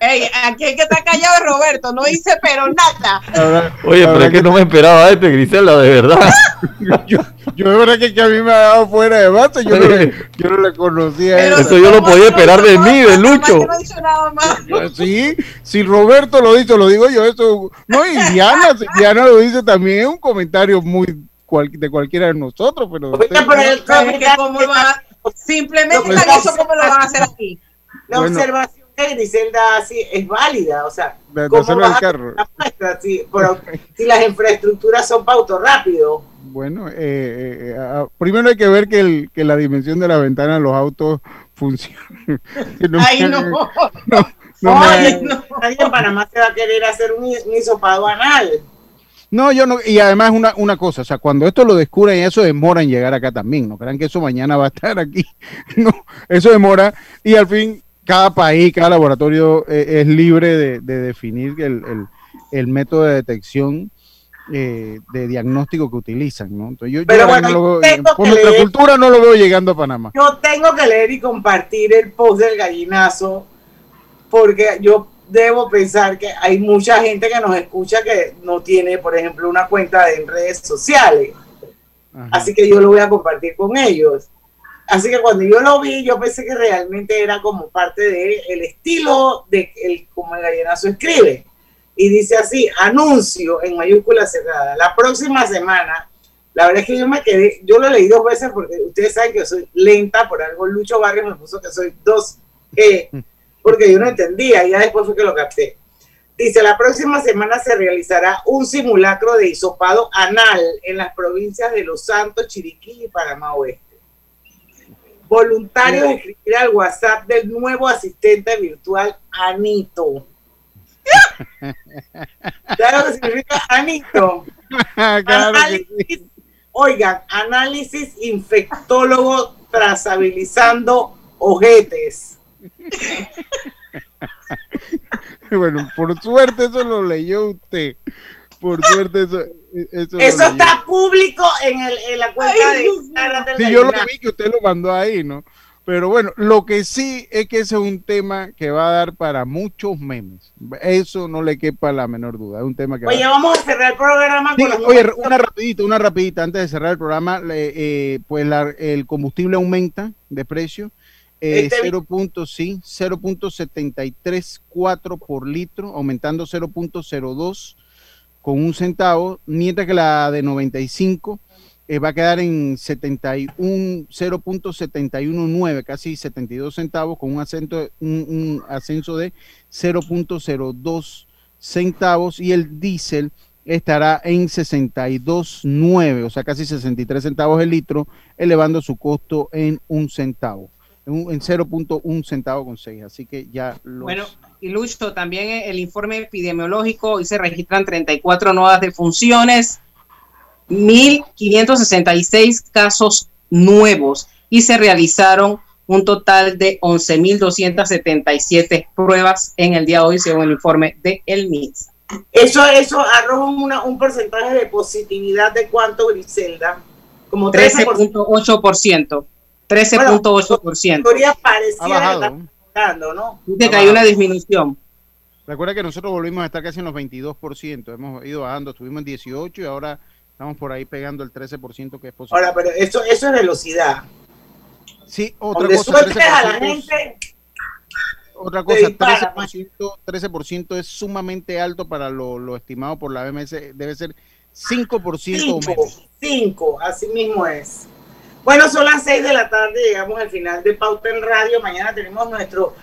Ey, aquí hay que estar callado Roberto, no hice pero nada. Oye, pero es que no me esperaba este, Griselda, de verdad. yo, yo de verdad que, que a mí me ha dado fuera de base. Yo no, le- yo no le conocía. Eso yo lo podía esperar de mí, de Lucho. No he dicho nada más. Sí, si Roberto lo dice, lo digo yo. Eso, no, y Diana, lo dice también, es un comentario muy cual- de cualquiera de nosotros, pero. Oye, el cómo Simplemente eso como lo van a hacer aquí. La Bueno. observación Griselda hace es válida, o sea, De- ¿cómo vas a carro. muestra si, pero si las infraestructuras son para auto rápido? Bueno, eh, eh, ah, primero hay que ver que, el, que la dimensión de la ventana de los autos funcione. Que no Ay, me- no. no, me- en Panamá se va a querer hacer un, un hisopado anal. No, yo no, y además una, una cosa, o sea, cuando esto lo descubren, eso demora en llegar acá también, no crean que eso mañana va a estar aquí, no, eso demora, y al fin cada país, cada laboratorio eh, es libre de, de definir el, el- el método de detección eh, de diagnóstico que utilizan, ¿no? Entonces yo, yo Pero verdad bueno, no veo- por nuestra leer- cultura no lo veo llegando a Panamá. Yo tengo que leer y compartir el post del gallinazo porque yo debo pensar que hay mucha gente que nos escucha que no tiene, por ejemplo, una cuenta en redes sociales. Así que yo lo voy a compartir con ellos. Así que cuando yo lo vi, yo pensé que realmente era como parte del el estilo de el, como el gallinazo escribe. Y dice así, anuncio en mayúscula cerrada. La próxima semana, la verdad es que yo me quedé, yo lo leí dos veces porque ustedes saben que yo soy lenta, por algo Lucho Barrios me puso que soy dos E, porque yo no entendía, y ya después fue que lo capté. Dice, la próxima semana se realizará un simulacro de hisopado anal en las provincias de Los Santos, Chiriquí y Panamá Oeste. Voluntarios escribir al WhatsApp del nuevo asistente virtual Anito. ¿Sabes lo que significa Anito? análisis, Oigan, análisis infectólogo trazabilizando ojetes. bueno, por suerte eso lo leyó usted. Por suerte eso. Eso, eso está público en, el, en, la cuenta de Instagram Sí, yo lo vi que usted lo mandó ahí, ¿no? Pero bueno, lo que sí es que ese es un tema que va a dar para muchos memes. Eso no le quepa la menor duda. Es un tema que Oye, vamos a cerrar el programa sí, con Oye, una rapidita, una rapidita antes de cerrar el programa. Eh, pues la, el combustible aumenta de precio. Eh, este 0.734 por litro, aumentando 0.02 con un centavo, mientras que la de 95 eh, va a quedar en 71 0.719, casi 72 centavos, con un, acento, un ascenso de 0.02 centavos y el diésel estará en 62.9, o sea, casi 63 centavos el litro, elevando su costo en un centavo en 0.1 centavo con 6. Así que ya los... Bueno, y Lucho, también el informe epidemiológico, hoy se registran 34 nuevas defunciones, 1.566 casos nuevos y se realizaron un total de 11.277 pruebas en el día de hoy, según el informe de el MIS. Eso, eso arroja una, un porcentaje de positividad de cuánto, Griselda? Como 13.8%. 13.8%. Bueno, pareciera ¿no? Dice que hay una disminución. Recuerda que nosotros volvimos a estar casi en los 22%, hemos ido bajando, estuvimos en 18 y ahora estamos por ahí pegando el 13% que es positivo. Ahora, pero eso, eso es velocidad. Sí, otra cosa. 13%, a la gente, otra cosa, 13%, 13% es sumamente alto para lo, lo estimado por la BMS, debe ser 5%, 5 o menos. 5, así mismo es. Bueno, son las 6 de la tarde, llegamos al final de Pauta en Radio. Mañana tenemos nuestro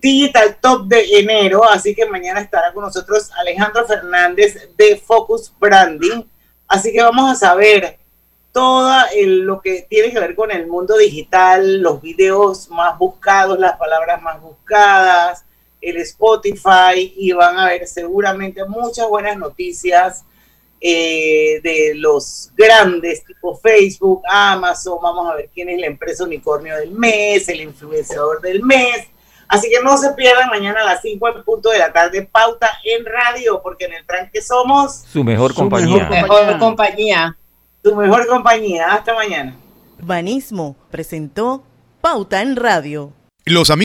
Digital Top de enero, así que mañana estará con nosotros Alejandro Fernández de Focus Branding. Así que vamos a saber todo lo que tiene que ver con el mundo digital, los videos más buscados, las palabras más buscadas, el Spotify y van a ver seguramente muchas buenas noticias eh, de los grandes tipo Facebook, Amazon, vamos a ver quién es la empresa unicornio del mes, el influenciador del mes. Así que no se pierdan mañana a las 5 en punto de la tarde, pauta en radio, porque en el tranque somos su mejor compañía. Su mejor compañía. Su mejor compañía. Hasta mañana. Banismo presentó Pauta en Radio. Los amigos